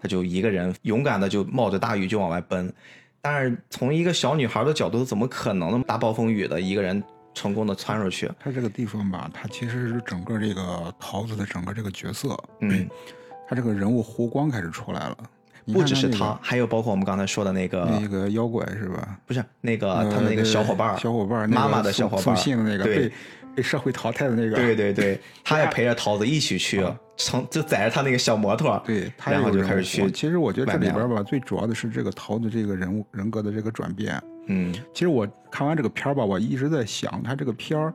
他就一个人勇敢的就冒着大雨就往外奔。但是从一个小女孩的角度，怎么可能那么大暴风雨的一个人成功的窜出去？他这个地方吧，他其实是整个这个桃子的整个这个角色，嗯，他这个人物弧光开始出来了。不只是他，还有包括我们刚才说的那个那个妖怪是吧？不是那个他的那个小伙伴，小伙伴妈妈的小伙伴，送信的那个，被。被社会淘汰的那个，对对对，他也陪着桃子一起去，从就载着他那个小摩托，对，然后就开始去。其实我觉得这里边吧，最主要的是这个桃子这个人物人格的这个转变。嗯，其实我看完这个片儿吧，我一直在想，他这个片儿，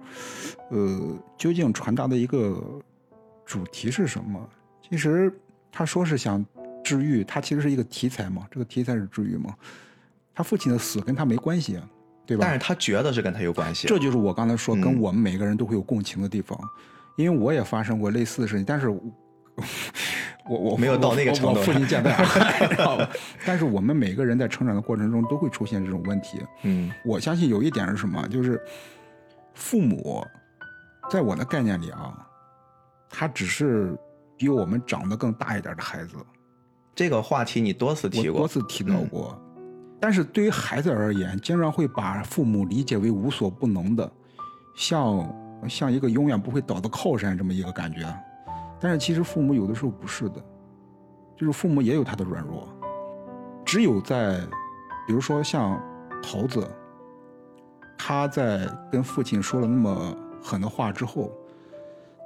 呃，究竟传达的一个主题是什么？其实他说是想治愈，他其实是一个题材嘛，这个题材是治愈嘛。他父亲的死跟他没关系。对吧？但是他觉得是跟他有关系，这就是我刚才说跟我们每个人都会有共情的地方，因为我也发生过类似的事情，但是我我没有到那个程度，我父亲见不了。但是我们每个人在成长的过程中都会出现这种问题。嗯，我相信有一点是什么，就是父母在我的概念里啊，他只是比我们长得更大一点的孩子。这个话题你多次提过，多次提到过。但是对于孩子而言，经常会把父母理解为无所不能的，像像一个永远不会倒的靠山这么一个感觉。但是其实父母有的时候不是的，就是父母也有他的软弱。只有在，比如说像桃子，他在跟父亲说了那么狠的话之后，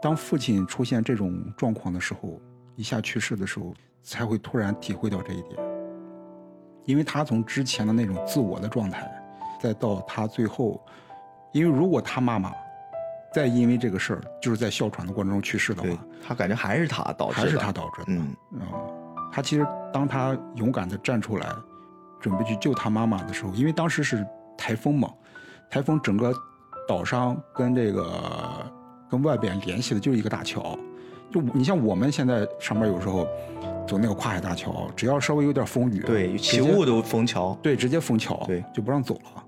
当父亲出现这种状况的时候，一下去世的时候，才会突然体会到这一点。因为他从之前的那种自我的状态，再到他最后，因为如果他妈妈再因为这个事儿，就是在哮喘的过程中去世的话，他感觉还是他导致的，还是他导致的。嗯，他其实当他勇敢的站出来，准备去救他妈妈的时候，因为当时是台风嘛，台风整个岛上跟这个跟外边联系的就是一个大桥，就你像我们现在上班有时候。走那个跨海大桥，只要稍微有点风雨，对，起雾都封桥，对，直接封桥，对，就不让走了。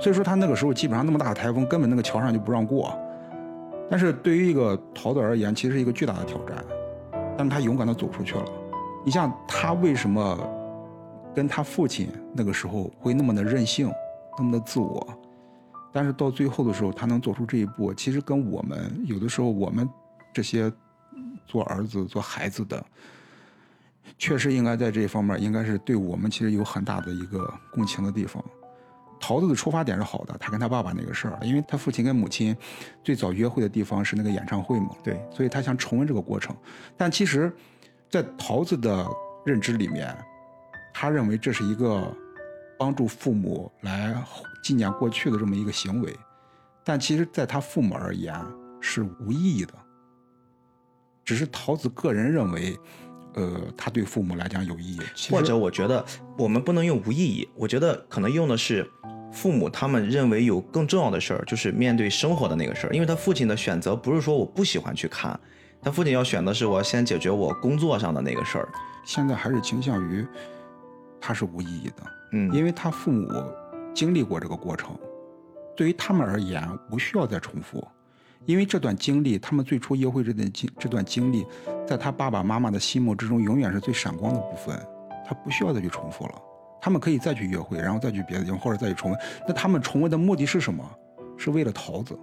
所以说他那个时候基本上那么大的台风，根本那个桥上就不让过。但是对于一个桃子而言，其实是一个巨大的挑战，但是他勇敢的走出去了。你像他为什么跟他父亲那个时候会那么的任性，那么的自我，但是到最后的时候，他能做出这一步，其实跟我们有的时候我们这些做儿子、做孩子的，确实应该在这一方面，应该是对我们其实有很大的一个共情的地方。桃子的出发点是好的，他跟他爸爸那个事儿，因为他父亲跟母亲最早约会的地方是那个演唱会嘛，对，所以他想重温这个过程。但其实，在桃子的认知里面，他认为这是一个帮助父母来纪念过去的这么一个行为，但其实，在他父母而言是无意义的，只是桃子个人认为。呃，他对父母来讲有意义，或者我觉得我们不能用无意义，我觉得可能用的是父母他们认为有更重要的事儿，就是面对生活的那个事儿。因为他父亲的选择不是说我不喜欢去看，他父亲要选的是我要先解决我工作上的那个事儿。现在还是倾向于他是无意义的，嗯，因为他父母经历过这个过程，对于他们而言不需要再重复。因为这段经历，他们最初约会这段经这段经历，在他爸爸妈妈的心目之中，永远是最闪光的部分。他不需要再去重复了，他们可以再去约会，然后再去别的地方，或者再去重温。那他们重温的目的是什么？是为了桃子。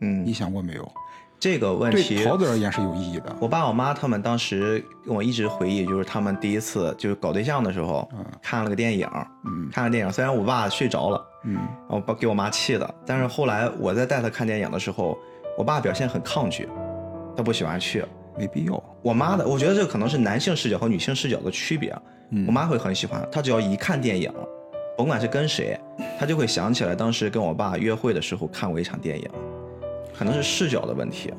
嗯，你想过没有？这个问题对桃子而言是有意义的。我爸我妈他们当时跟我一直回忆，就是他们第一次就是搞对象的时候，看了个电影，嗯看了电影，虽然我爸睡着了，嗯我爸给我妈气的，但是后来我在带他看电影的时候。我爸表现很抗拒，他不喜欢去，没必要。我妈的，我觉得这可能是男性视角和女性视角的区别。我妈会很喜欢，她只要一看电影，甭管是跟谁，她就会想起来当时跟我爸约会的时候看过一场电影，可能是视角的问题。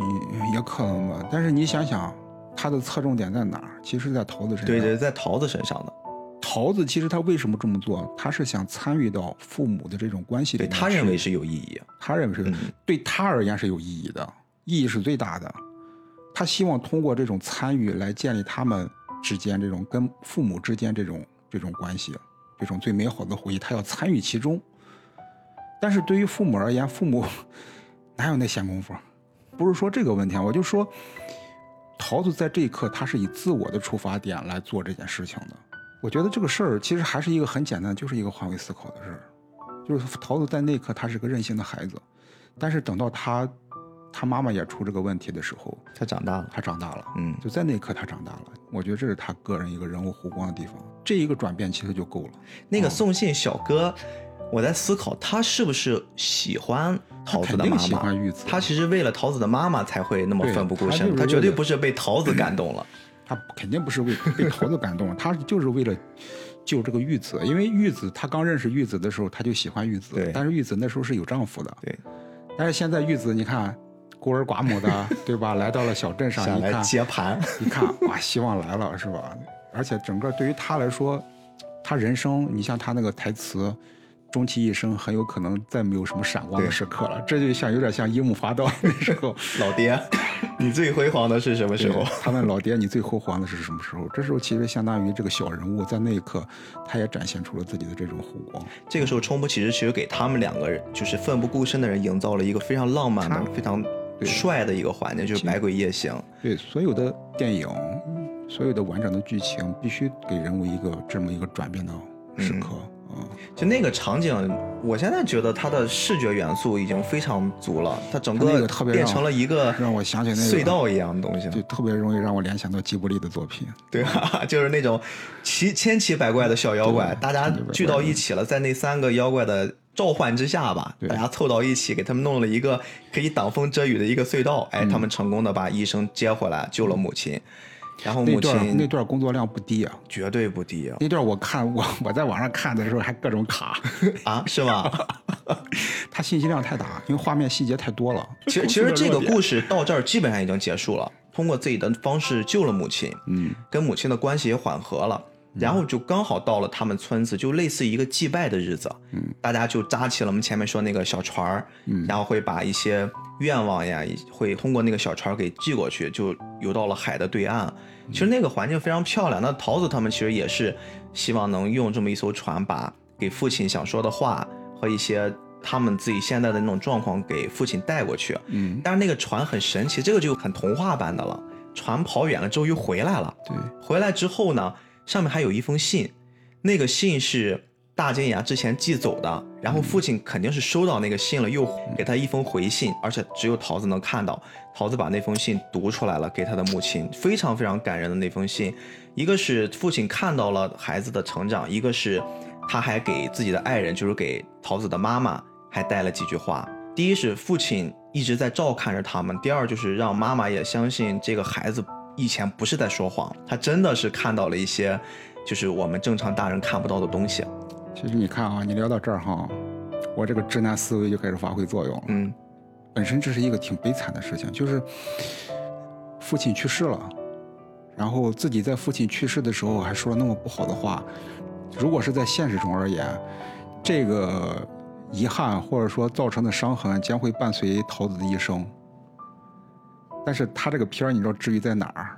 也也可能吧，但是你想想，他的侧重点在哪儿？其实，在桃子身上。对对，在桃子身上的。桃子其实他为什么这么做？他是想参与到父母的这种关系里。对他认为是有意义，他认为是对他而言是有意义的，意义是最大的。他希望通过这种参与来建立他们之间这种跟父母之间这种这种关系，这种最美好的回忆，他要参与其中。但是对于父母而言，父母哪有那闲工夫？不是说这个问题，我就说，桃子在这一刻，他是以自我的出发点来做这件事情的。我觉得这个事儿其实还是一个很简单，就是一个换位思考的事儿。就是桃子在那一刻他是个任性的孩子，但是等到他他妈妈也出这个问题的时候，他长大了，他长大了，嗯，就在那一刻他长大了。我觉得这是他个人一个人物弧光的地方，这一个转变其实就够了。那个送信小哥，我在思考他是不是喜欢桃子的妈妈？喜欢玉子。他其实为了桃子的妈妈才会那么奋不顾身，他绝对不是被桃子感动了。他肯定不是为被桃子感动了，他就是为了救这个玉子，因为玉子他刚认识玉子的时候，他就喜欢玉子，但是玉子那时候是有丈夫的，对。但是现在玉子你看孤儿寡母的，对吧？来到了小镇上，一看接盘，一看哇，希望来了，是吧？而且整个对于他来说，他人生，你像他那个台词。终其一生，很有可能再没有什么闪光的时刻了。这就像有点像樱木花道那时候，老爹，你最辉煌的是什么时候？他问老爹，你最辉煌的是什么时候？这时候其实相当于这个小人物在那一刻，他也展现出了自己的这种弧光。这个时候，冲波其实其实给他们两个人，就是奋不顾身的人，营造了一个非常浪漫的、非常帅的一个环境，就是《百鬼夜行》。对，所有的电影，所有的完整的剧情，必须给人物一个这么一个转变的时刻。就那个场景，我现在觉得它的视觉元素已经非常足了，它整个变成了一个让我想起那个隧道一样的东西，就特别容易让我联想到吉卜力的作品。对啊，就是那种奇千奇百怪的小妖怪，大家聚到一起了，在那三个妖怪的召唤之下吧，大家凑到一起，给他们弄了一个可以挡风遮雨的一个隧道，哎，他们成功的把医生接回来，救了母亲。然后母亲那段工作量不低啊，绝对不低啊。那段我看我我在网上看的时候还各种卡啊，是吗？他信息量太大，因为画面细节太多了。其实其实这个故事到这儿基本上已经结束了，通过自己的方式救了母亲，嗯，跟母亲的关系也缓和了。然后就刚好到了他们村子，就类似一个祭拜的日子，嗯，大家就扎起了我们前面说那个小船儿，嗯，然后会把一些愿望呀，会通过那个小船给寄过去，就游到了海的对岸。其实那个环境非常漂亮。那桃子他们其实也是希望能用这么一艘船，把给父亲想说的话和一些他们自己现在的那种状况给父亲带过去。嗯，但是那个船很神奇，这个就很童话般的了。船跑远了之后又回来了，对，回来之后呢，上面还有一封信，那个信是大金牙之前寄走的，然后父亲肯定是收到那个信了，又给他一封回信，而且只有桃子能看到。桃子把那封信读出来了，给他的母亲，非常非常感人的那封信。一个是父亲看到了孩子的成长，一个是他还给自己的爱人，就是给桃子的妈妈，还带了几句话。第一是父亲一直在照看着他们，第二就是让妈妈也相信这个孩子以前不是在说谎，他真的是看到了一些，就是我们正常大人看不到的东西。其实你看啊，你聊到这儿哈，我这个直男思维就开始发挥作用了。嗯，本身这是一个挺悲惨的事情，就是父亲去世了，然后自己在父亲去世的时候还说了那么不好的话。如果是在现实中而言，这个遗憾或者说造成的伤痕将会伴随桃子的一生。但是他这个片儿，你知道至于在哪儿？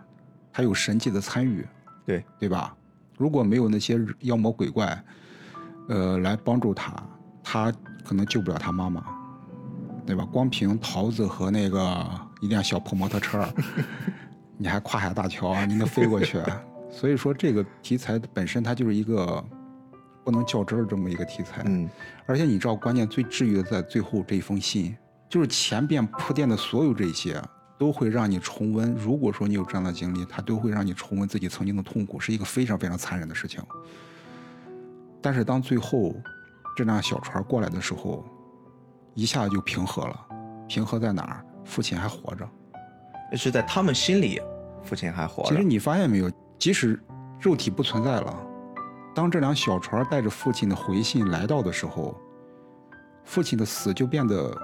他有神迹的参与，对对吧？如果没有那些妖魔鬼怪，呃，来帮助他，他可能救不了他妈妈，对吧？光凭桃子和那个一辆小破摩托车，你还跨海大桥，你能飞过去？所以说，这个题材本身它就是一个不能较真儿这么一个题材。嗯，而且你知道，关键最治愈的在最后这一封信，就是前边铺垫的所有这些，都会让你重温。如果说你有这样的经历，它都会让你重温自己曾经的痛苦，是一个非常非常残忍的事情。但是当最后这辆小船过来的时候，一下就平和了。平和在哪儿？父亲还活着。是在他们心里，父亲还活着。其实你发现没有，即使肉体不存在了，当这辆小船带着父亲的回信来到的时候，父亲的死就变得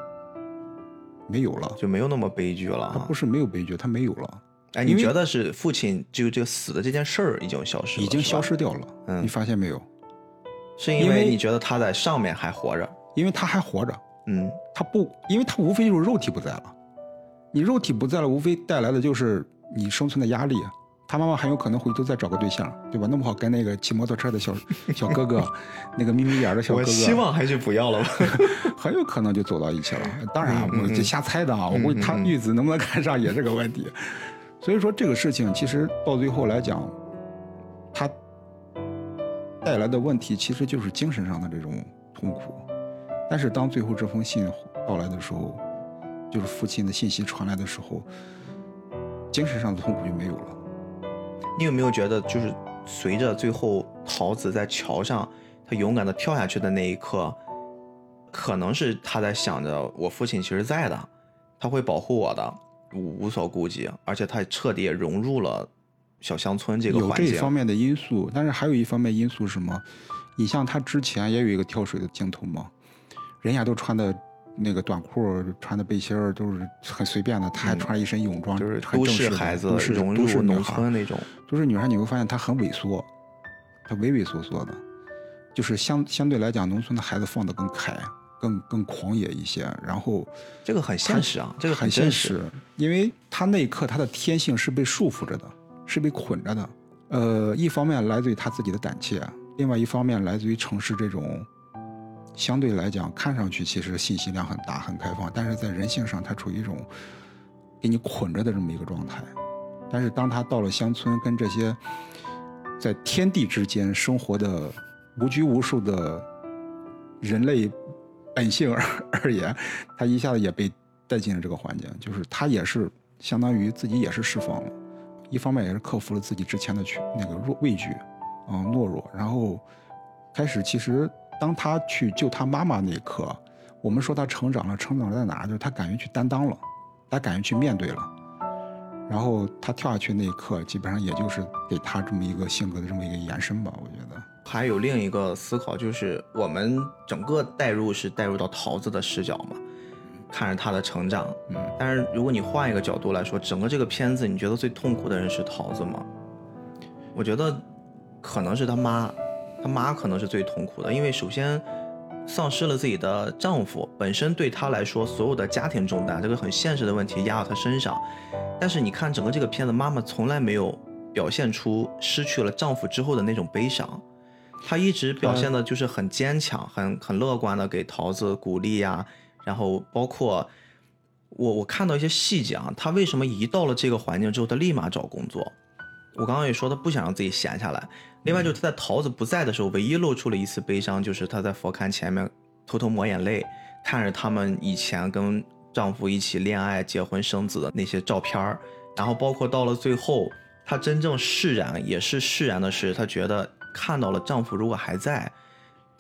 没有了。就没有那么悲剧了啊他不！是没有悲剧，他没有了，哎，你觉得是父亲就这个死的这件事儿已经消失了，已经消失掉了。嗯你发现没有？是因因为为你觉得他在上面还活着？因为他还活着，嗯，他不，因为他无非就是肉体不在了。你肉体不在了，无非带来的就是你生存的压力。他妈妈很有可能回头再找个对象，对吧？弄不好跟那个骑摩托车的小 小哥哥，那个眯眯眼的小哥我哥，希望还是不要了吧。很有可能就走到一起了。当然我就瞎猜的啊，我估计他玉子能不能看上也是个问题。所以说这个事情其实到最后来讲，它带来的问题其实就是精神上的这种痛苦。但是当最后这封信到来的时候，就是父亲的信息传来的时候，精神上的痛苦就没有了。你有没有觉得，就是随着最后桃子在桥上，他勇敢的跳下去的那一刻，可能是他在想着，我父亲其实在的，他会保护我的，无所顾忌，而且他彻底融入了小乡村这个有环境。这一方面的因素，但是还有一方面因素是什么？你像他之前也有一个跳水的镜头嘛，人家都穿的那个短裤，穿的背心儿都是很随便的，他还穿一身泳装，嗯就是都很正式的市孩子都市融入农都市女孩村那种，都市女孩，你会发现她很萎缩，她畏畏缩缩的，就是相相对来讲，农村的孩子放得更开，更更狂野一些，然后这个很现实啊，这个很现真实。实，因为他那一刻他的天性是被束缚着的，是被捆着的。呃，一方面来自于他自己的胆怯，另外一方面来自于城市这种相对来讲看上去其实信息量很大、很开放，但是在人性上它处于一种给你捆着的这么一个状态。但是当他到了乡村，跟这些在天地之间生活的无拘无束的人类本性而 而言，他一下子也被带进了这个环境，就是他也是相当于自己也是释放了，一方面也是克服了自己之前的去那个弱畏惧，嗯，懦弱，然后开始其实当他去救他妈妈那一刻，我们说他成长了，成长在哪儿？就是他敢于去担当了，他敢于去面对了。然后他跳下去那一刻，基本上也就是给他这么一个性格的这么一个延伸吧，我觉得。还有另一个思考，就是我们整个带入是带入到桃子的视角嘛，看着他的成长。嗯，但是如果你换一个角度来说，整个这个片子，你觉得最痛苦的人是桃子吗？我觉得可能是他妈，他妈可能是最痛苦的，因为首先丧失了自己的丈夫，本身对她来说，所有的家庭重担，这个很现实的问题压到她身上。但是你看整个这个片子，妈妈从来没有表现出失去了丈夫之后的那种悲伤。她一直表现的就是很坚强，很很乐观的给桃子鼓励呀，然后包括我我看到一些细节啊，他为什么一到了这个环境之后，他立马找工作？我刚刚也说他不想让自己闲下来。另外就是他在桃子不在的时候，唯一露出了一丝悲伤，就是他在佛龛前面偷偷抹眼泪，看着他们以前跟丈夫一起恋爱、结婚、生子的那些照片儿。然后包括到了最后，她真正释然，也是释然的是，她觉得看到了丈夫如果还在，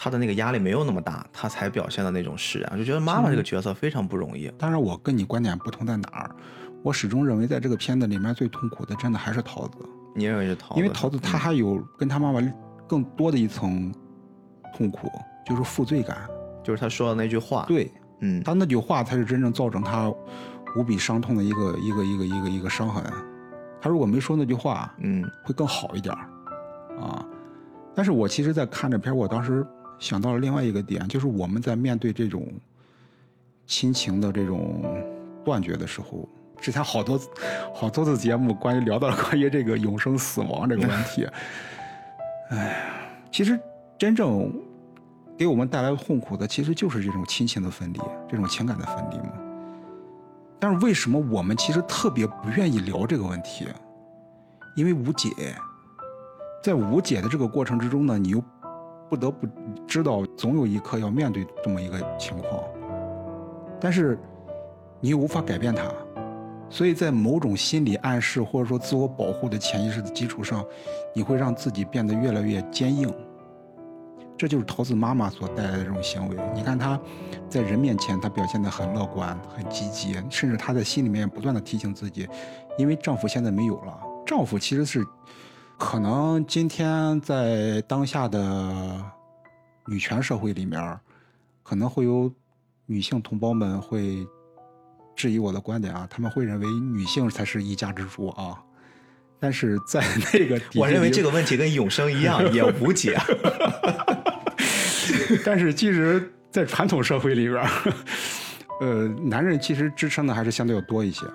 她的那个压力没有那么大，他才表现的那种释然。就觉得妈妈这个角色非常不容易。当然，我跟你观点不同在哪儿？我始终认为，在这个片子里面最痛苦的，真的还是桃子。你认为是桃子？因为桃子她还有跟她妈妈更多的一层痛苦，就是负罪感，就是她说的那句话。对，嗯，她那句话才是真正造成她无比伤痛的一个一个一个一个一个伤痕。她如果没说那句话，嗯，会更好一点啊。但是我其实，在看这片，我当时想到了另外一个点，就是我们在面对这种亲情的这种断绝的时候。之前好多好多次节目，关于聊到了关于这个永生死亡这个问题。哎，其实真正给我们带来痛苦的，其实就是这种亲情的分离，这种情感的分离嘛。但是为什么我们其实特别不愿意聊这个问题？因为无解。在无解的这个过程之中呢，你又不得不知道，总有一刻要面对这么一个情况，但是你又无法改变它。所以在某种心理暗示或者说自我保护的潜意识的基础上，你会让自己变得越来越坚硬。这就是桃子妈妈所带来的这种行为。你看她，在人面前她表现得很乐观、很积极，甚至她在心里面不断的提醒自己，因为丈夫现在没有了。丈夫其实是，可能今天在当下的女权社会里面，可能会有女性同胞们会。质疑我的观点啊，他们会认为女性才是一家之主啊，但是在那个，我认为这个问题跟永生一样也无解。但是其实，在传统社会里边，呃，男人其实支撑的还是相对要多一些。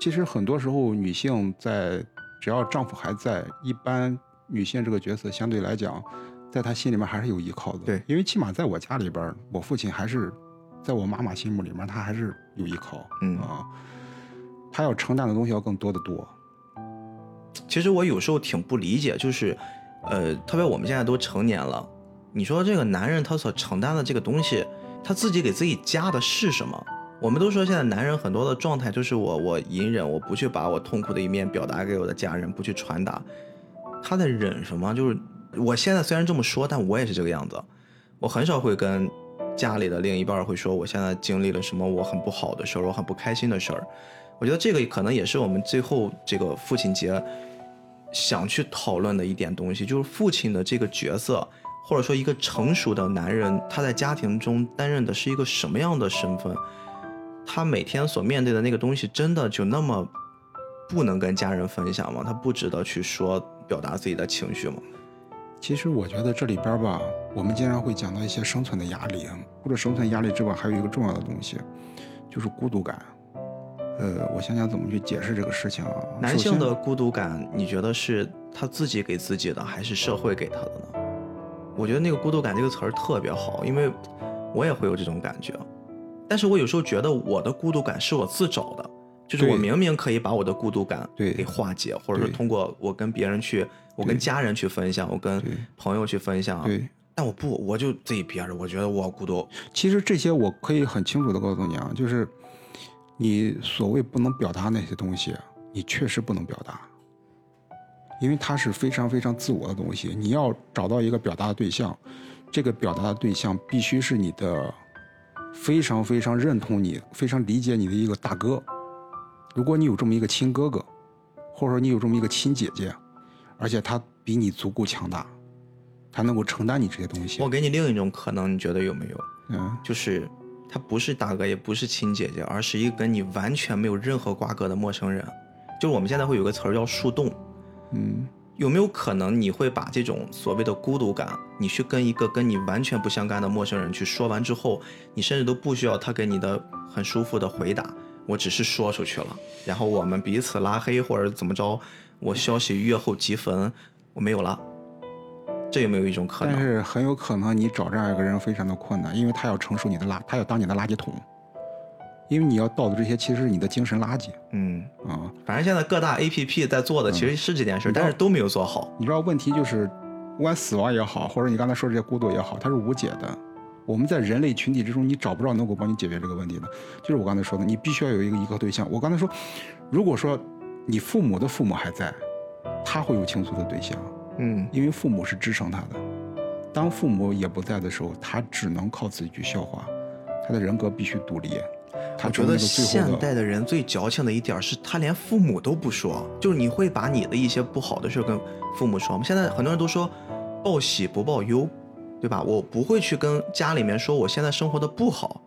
其实很多时候，女性在只要丈夫还在，一般女性这个角色相对来讲，在她心里面还是有依靠的。对，因为起码在我家里边，我父亲还是。在我妈妈心目里面，他还是有依靠，嗯啊，他要承担的东西要更多的多。其实我有时候挺不理解，就是，呃，特别我们现在都成年了，你说这个男人他所承担的这个东西，他自己给自己加的是什么？我们都说现在男人很多的状态就是我我隐忍，我不去把我痛苦的一面表达给我的家人，不去传达，他在忍什么？就是我现在虽然这么说，但我也是这个样子，我很少会跟。家里的另一半会说：“我现在经历了什么？我很不好的事儿，我很不开心的事儿。”我觉得这个可能也是我们最后这个父亲节想去讨论的一点东西，就是父亲的这个角色，或者说一个成熟的男人，他在家庭中担任的是一个什么样的身份？他每天所面对的那个东西，真的就那么不能跟家人分享吗？他不值得去说表达自己的情绪吗？其实我觉得这里边吧，我们经常会讲到一些生存的压力。或者生存压力之外，还有一个重要的东西，就是孤独感。呃，我想想怎么去解释这个事情啊。男性的孤独感，你觉得是他自己给自己的，还是社会给他的呢？我觉得那个孤独感这个词儿特别好，因为我也会有这种感觉。但是我有时候觉得我的孤独感是我自找的，就是我明明可以把我的孤独感给化解，或者是通过我跟别人去。我跟家人去分享，我跟朋友去分享，对，但我不，我就自己憋着。我觉得我孤独。其实这些我可以很清楚的告诉你啊，就是你所谓不能表达那些东西，你确实不能表达，因为它是非常非常自我的东西。你要找到一个表达的对象，这个表达的对象必须是你的非常非常认同你、非常理解你的一个大哥。如果你有这么一个亲哥哥，或者说你有这么一个亲姐姐。而且他比你足够强大，他能够承担你这些东西。我给你另一种可能，你觉得有没有？嗯，就是他不是大哥，也不是亲姐姐，而是一个跟你完全没有任何瓜葛的陌生人。就是我们现在会有个词儿叫树洞。嗯，有没有可能你会把这种所谓的孤独感，你去跟一个跟你完全不相干的陌生人去说完之后，你甚至都不需要他给你的很舒服的回答，我只是说出去了，然后我们彼此拉黑或者怎么着。我消息越后即焚，我没有了。这有没有一种可能？但是很有可能你找这样一个人非常的困难，因为他要承受你的垃，他要当你的垃圾桶，因为你要倒的这些其实是你的精神垃圾嗯，啊、反正现在各大 A P P 在做的其实是这件事，但是都没有做好。你知道问题就是，不管死亡也好，或者你刚才说这些孤独也好，它是无解的。我们在人类群体之中，你找不着能够帮你解决这个问题的。就是我刚才说的，你必须要有一个依靠对象。我刚才说，如果说你父母的父母还在，他会有倾诉的对象，嗯因为父母是支撑他的。当父母也不在的时候，他只能靠自己去消化，他的人格必须独立。他我觉得现代的人最矫情的一点是，他连父母都不说，就是你会把你的一些不好的事跟父母说吗？现在很多人都说报喜不报忧，对吧？我不会去跟家里面说我现在生活的不好，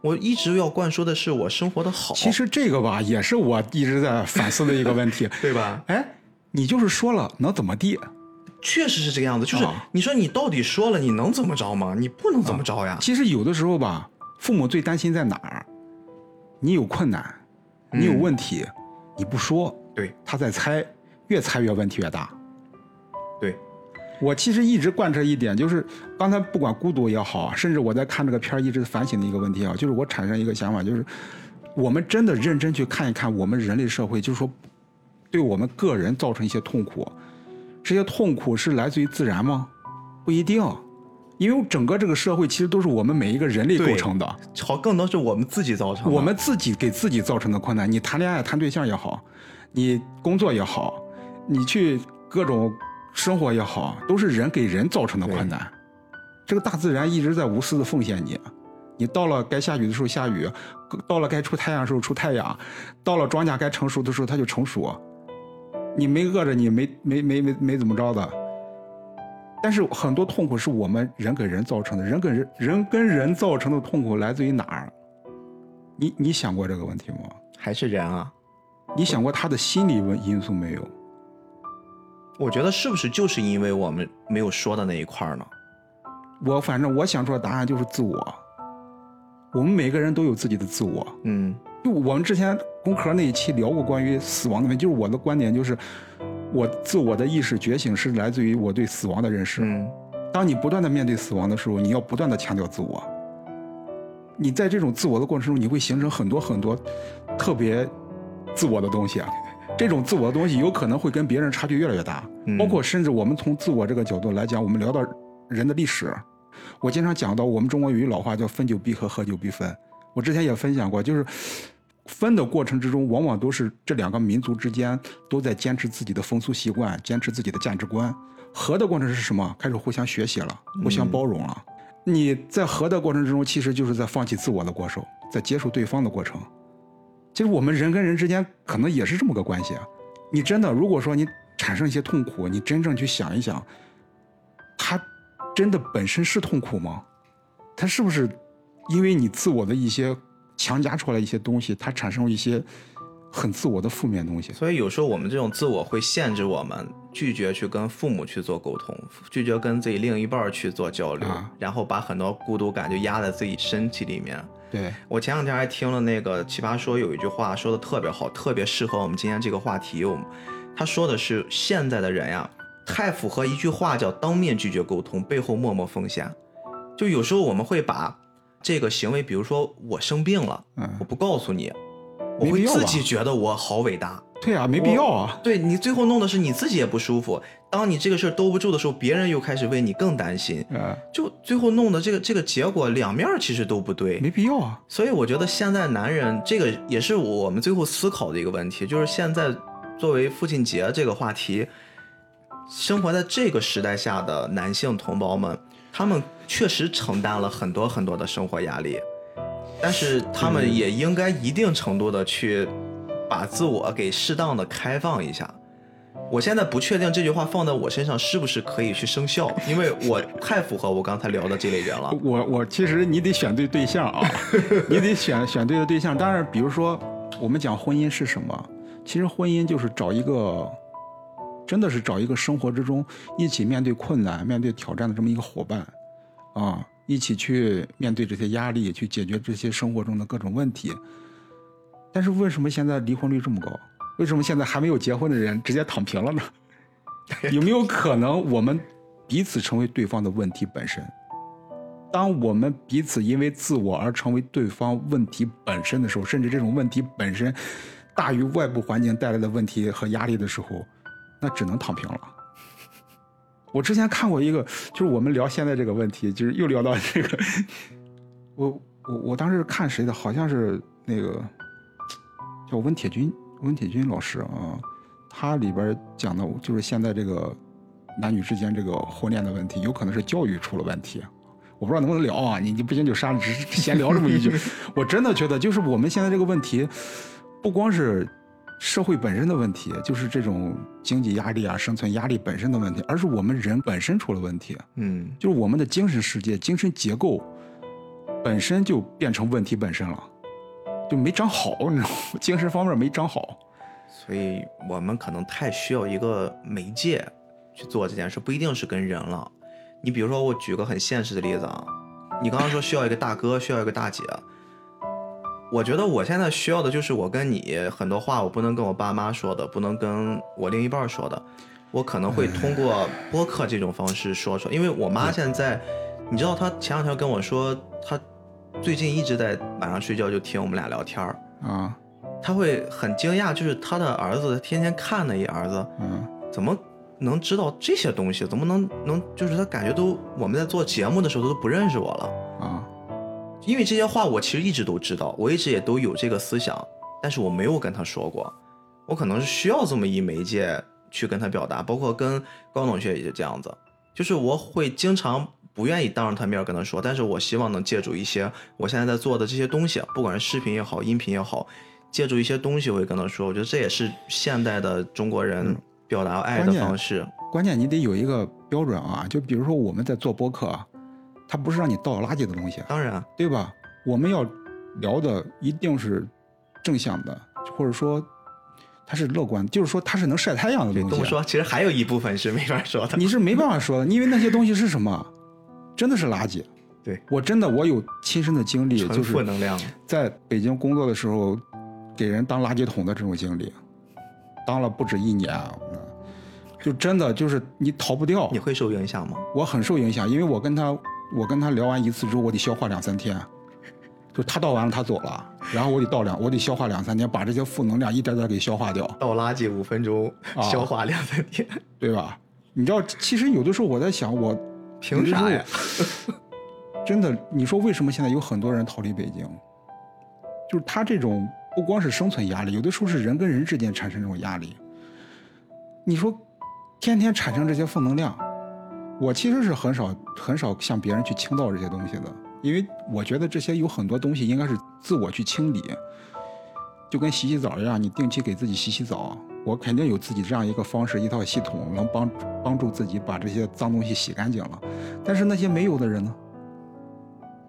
我一直要灌输的是我生活的好，其实这个吧，也是我一直在反思的一个问题。对吧？哎，你就是说了，能怎么地？确实是这个样子，就是啊你说你到底说了，你能怎么着吗？你不能怎么着呀？其实有的时候吧，父母最担心在哪儿？你有困难，你有嗯问题，你不说，对。他在猜，越猜越问题越大。对，我其实一直贯彻一点，就是刚才不管孤独也好，甚至我在看这个片儿一直反省的一个问题啊，就是我产生一个想法，就是我们真的认真去看一看我们人类社会，就是说对我们个人造成一些痛苦，这些痛苦是来自于自然吗？不一定，因为整个这个社会其实都是我们每一个人类构成的。好，更多是我们自己造成的。我们自己给自己造成的困难，你谈恋爱、谈对象也好，你工作也好，你去各种生活也好，都是人给人造成的困难。这个大自然一直在无私的奉献你，你到了该下雨的时候下雨，到了该出太阳的时候出太阳，到了庄稼该成熟的时候它就成熟。你没饿着你，没没没没没怎么着的。但是很多痛苦是我们人给人造成的，人跟人人跟人造成的痛苦来自于哪儿？你你想过这个问题吗？还是人啊。你想过他的心理问因素没有？我觉得是不是就是因为我们没有说的那一块儿呢？我反正我想出的答案就是自我。我们每个人都有自己的自我。嗯就我们之前工壳那一期聊过关于死亡的问题，就是我的观点就是，我自我的意识觉醒是来自于我对死亡的认识。嗯当你不断的面对死亡的时候，你要不断的强调自我。你在这种自我的过程中，你会形成很多很多特别自我的东西啊。这种自我的东西有可能会跟别人差距越来越大，嗯包括甚至我们从自我这个角度来讲，我们聊到人的历史，我经常讲到我们中国有一老话叫“分久必合，合久必分”。我之前也分享过，就是分的过程之中，往往都是这两个民族之间都在坚持自己的风俗习惯，坚持自己的价值观。和的过程是什么？开始互相学习了，互相包容了。你在和的过程之中，其实就是在放弃自我的过程，在接受对方的过程。其实我们人跟人之间可能也是这么个关系啊。你真的，如果说你产生一些痛苦，你真正去想一想，它真的本身是痛苦吗？它是不是因为你自我的一些强加出来一些东西，它产生了一些很自我的负面东西？所以有时候我们这种自我会限制我们拒绝去跟父母去做沟通，拒绝跟自己另一半去做交流，啊然后把很多孤独感就压在自己身体里面。对，我前两天还听了那个奇葩说有一句话说的特别好，特别适合我们今天这个话题。我们他说的是现在的人呀，太符合一句话叫“当面拒绝沟通，背后默默奉献”。就有时候我们会把这个行为，比如说我生病了，嗯我不告诉你，我会自己觉得我好伟大。对啊，没必要啊。对你最后弄的是你自己也不舒服。当你这个事儿兜不住的时候，别人又开始为你更担心，嗯，就最后弄的这个这个结果两面其实都不对。没必要啊。所以我觉得现在男人这个也是我们最后思考的一个问题，就是现在作为父亲节这个话题，生活在这个时代下的男性同胞们，他们确实承担了很多很多的生活压力，但是他们也应该一定程度的去把自我给适当的开放一下。我现在不确定这句话放在我身上是不是可以去生效，因为我太符合我刚才聊的这类人了。我我其实你得选对对象啊，你得选选对的对象。当然，比如说我们讲婚姻是什么，其实婚姻就是找一个，真的是找一个生活之中一起面对困难、面对挑战的这么一个伙伴，啊，一起去面对这些压力，去解决这些生活中的各种问题。但是为什么现在离婚率这么高？为什么现在还没有结婚的人直接躺平了呢？有没有可能我们彼此成为对方的问题本身。当我们彼此因为自我而成为对方问题本身的时候，甚至这种问题本身大于外部环境带来的问题和压力的时候，那只能躺平了。我之前看过一个，就是我们聊现在这个问题，就是又聊到这个，我我我当时看谁的，好像是那个叫温铁军，温铁军老师啊，他里边讲的就是现在这个男女之间这个婚恋的问题，有可能是教育出了问题。我不知道能不能聊啊？你你不行就删了，只 闲聊这么一句。我真的觉得，就是我们现在这个问题，不光是社会本身的问题，就是这种经济压力啊、生存压力本身的问题，而是我们人本身出了问题。嗯，就是我们的精神世界、精神结构本身就变成问题本身了，就没长好，你知道吗？精神方面没长好。所以我们可能太需要一个媒介去做这件事，不一定是跟人了。你比如说，我举个很现实的例子啊，你刚刚说需要一个大哥，需要一个大姐，我觉得我现在需要的就是我跟你很多话，我不能跟我爸妈说的，不能跟我另一半说的，我可能会通过播客这种方式说说。因为我妈现在，你知道，她前两天跟我说，她最近一直在晚上睡觉就听我们俩聊天儿，啊，她会很惊讶，就是她的儿子天天看那一儿子，嗯，怎么能知道这些东西？怎么能能就是他感觉都我们在做节目的时候都不认识我了？啊，因为这些话我其实一直都知道，我一直也都有这个思想，但是我没有跟他说过。我可能是需要这么一媒介去跟他表达，包括跟高同学也是这样子，就是我会经常不愿意当着他面跟他说，但是我希望能借助一些我现在在做的这些东西，不管是视频也好，音频也好，借助一些东西我会跟他说。我觉得这也是现代的中国人表达爱的方式。关键你得有一个标准啊，就比如说我们在做播客啊，它不是让你倒垃圾的东西，当然，对吧？我们要聊的一定是正向的，或者说它是乐观，就是说它是能晒太阳的东西。这么说，其实还有一部分是没法说的。你是没办法说的，因为那些东西是什么？真的是垃圾。对我真的我有亲身的经历，就是负是能量，在北京工作的时候，给人当垃圾桶的这种经历，当了不止一年就真的就是你逃不掉你。会受影响吗？我很受影响，因为我跟他我跟他聊完一次之后，我得消化两三天，就他倒完了他走了，然后我得倒两，我得消化两三天，把这些负能量一点点给消化掉，倒垃圾五分钟，啊消化两三天，对吧？你知道，其实有的时候我在想，我凭啥呀？真的，你说为什么现在有很多人逃离北京？就是他这种不光是生存压力，有的时候是人跟人之间产生这种压力。你说天天产生这些负能量，我其实是很少很少向别人去倾倒这些东西的，因为我觉得这些有很多东西应该是自我去清理，就跟洗洗澡一样，你定期给自己洗洗澡。我肯定有自己这样一个方式，一套系统，能帮帮助自己把这些脏东西洗干净了。但是那些没有的人呢？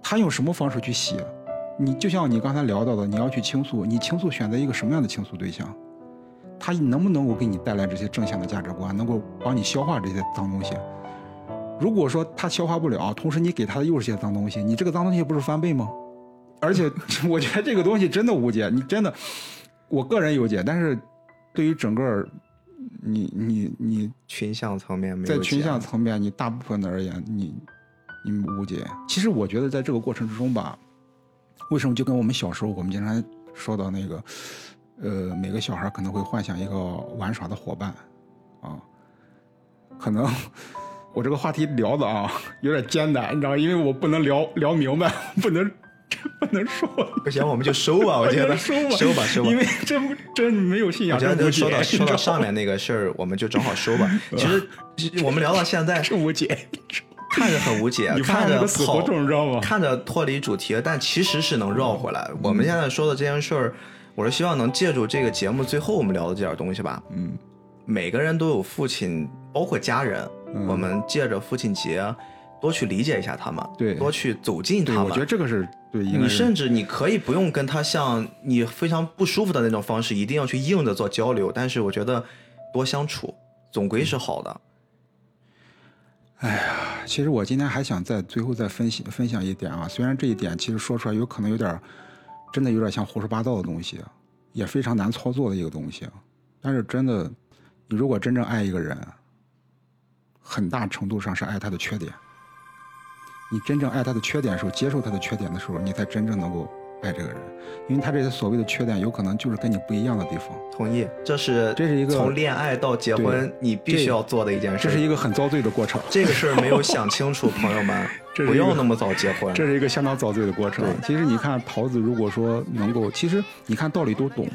他用什么方式去洗？你就像你刚才聊到的，你要去倾诉，你倾诉选择一个什么样的倾诉对象？他能不能够给你带来这些正向的价值观，能够帮你消化这些脏东西？如果说他消化不了，同时你给他的又是些脏东西，你这个脏东西不是翻倍吗？而且 我觉得这个东西真的无解，你真的，我个人有解，但是对于整个你你你群像层面没有在群讲像层面，你大部分的而言，你你无解。其实我觉得在这个过程之中吧，为什么就跟我们小时候我们经常说到那个，呃，每个小孩可能会幻想一个玩耍的伙伴，啊，可能我这个话题聊的啊有点艰难，你知道吗？因为我不能聊聊明白，不能 不能说。不行，我们就收吧，我觉得 收吧，收吧，收吧因。为这不真没有信仰，我觉得真无解说到说到上面那个事儿，我们就正好收吧。其实我们聊到现在，是无解，看着很无解你，看着现个死胡跑，你知道吗？看着脱离主题，但其实是能绕回来。我们现在说的这件事儿，我是希望能借助这个节目最后我们聊的这点东西吧。嗯，每个人都有父亲，包括家人，嗯我们借着父亲节多去理解一下他们，对多去走近，他们我觉得。这个是对，你甚至你可以不用跟他像你非常不舒服的那种方式，一定要去硬着做交流。但是我觉得多相处总归是好的。哎呀其实我今天还想再最后再分析分享一点啊，虽然这一点其实说出来有可能有点，真的有点像胡说八道的东西，也非常难操作的一个东西，但是真的，你如果真正爱一个人，很大程度上是爱他的缺点。你真正爱他的缺点的时候，接受他的缺点的时候，你才真正能够爱这个人，因为他这些所谓的缺点，有可能就是跟你不一样的地方。同意，这是这是一个从恋爱到结婚你必须要做的一件事。这是一个很遭罪的过程。这个事儿没有想清楚，朋友们，不要那么早结婚。这是一个相当遭罪的过程。其实你看，桃子如果说能够，其实你看道理都懂，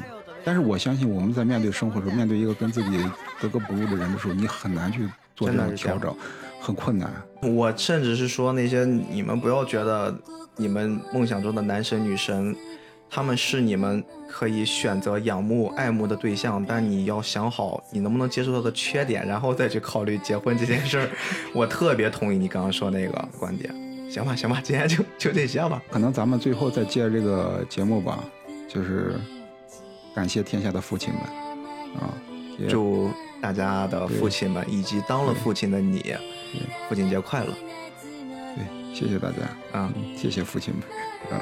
但是我相信我们在面对生活的时候，面对一个跟自己格格不入的人的时候，你很难去做这种调整。很困难，我甚至是说那些你们不要觉得你们梦想中的男神女神，他们是你们可以选择仰慕爱慕的对象，但你要想好你能不能接受他的缺点，然后再去考虑结婚这件事儿。我特别同意你刚刚说那个观点。行吧，行吧，今天就就这些吧。可能咱们最后再借这个节目吧，就是感谢天下的父亲们啊，祝大家的父亲们以及当了父亲的你。父亲节快乐！对，谢谢大家啊，谢谢父亲们啊。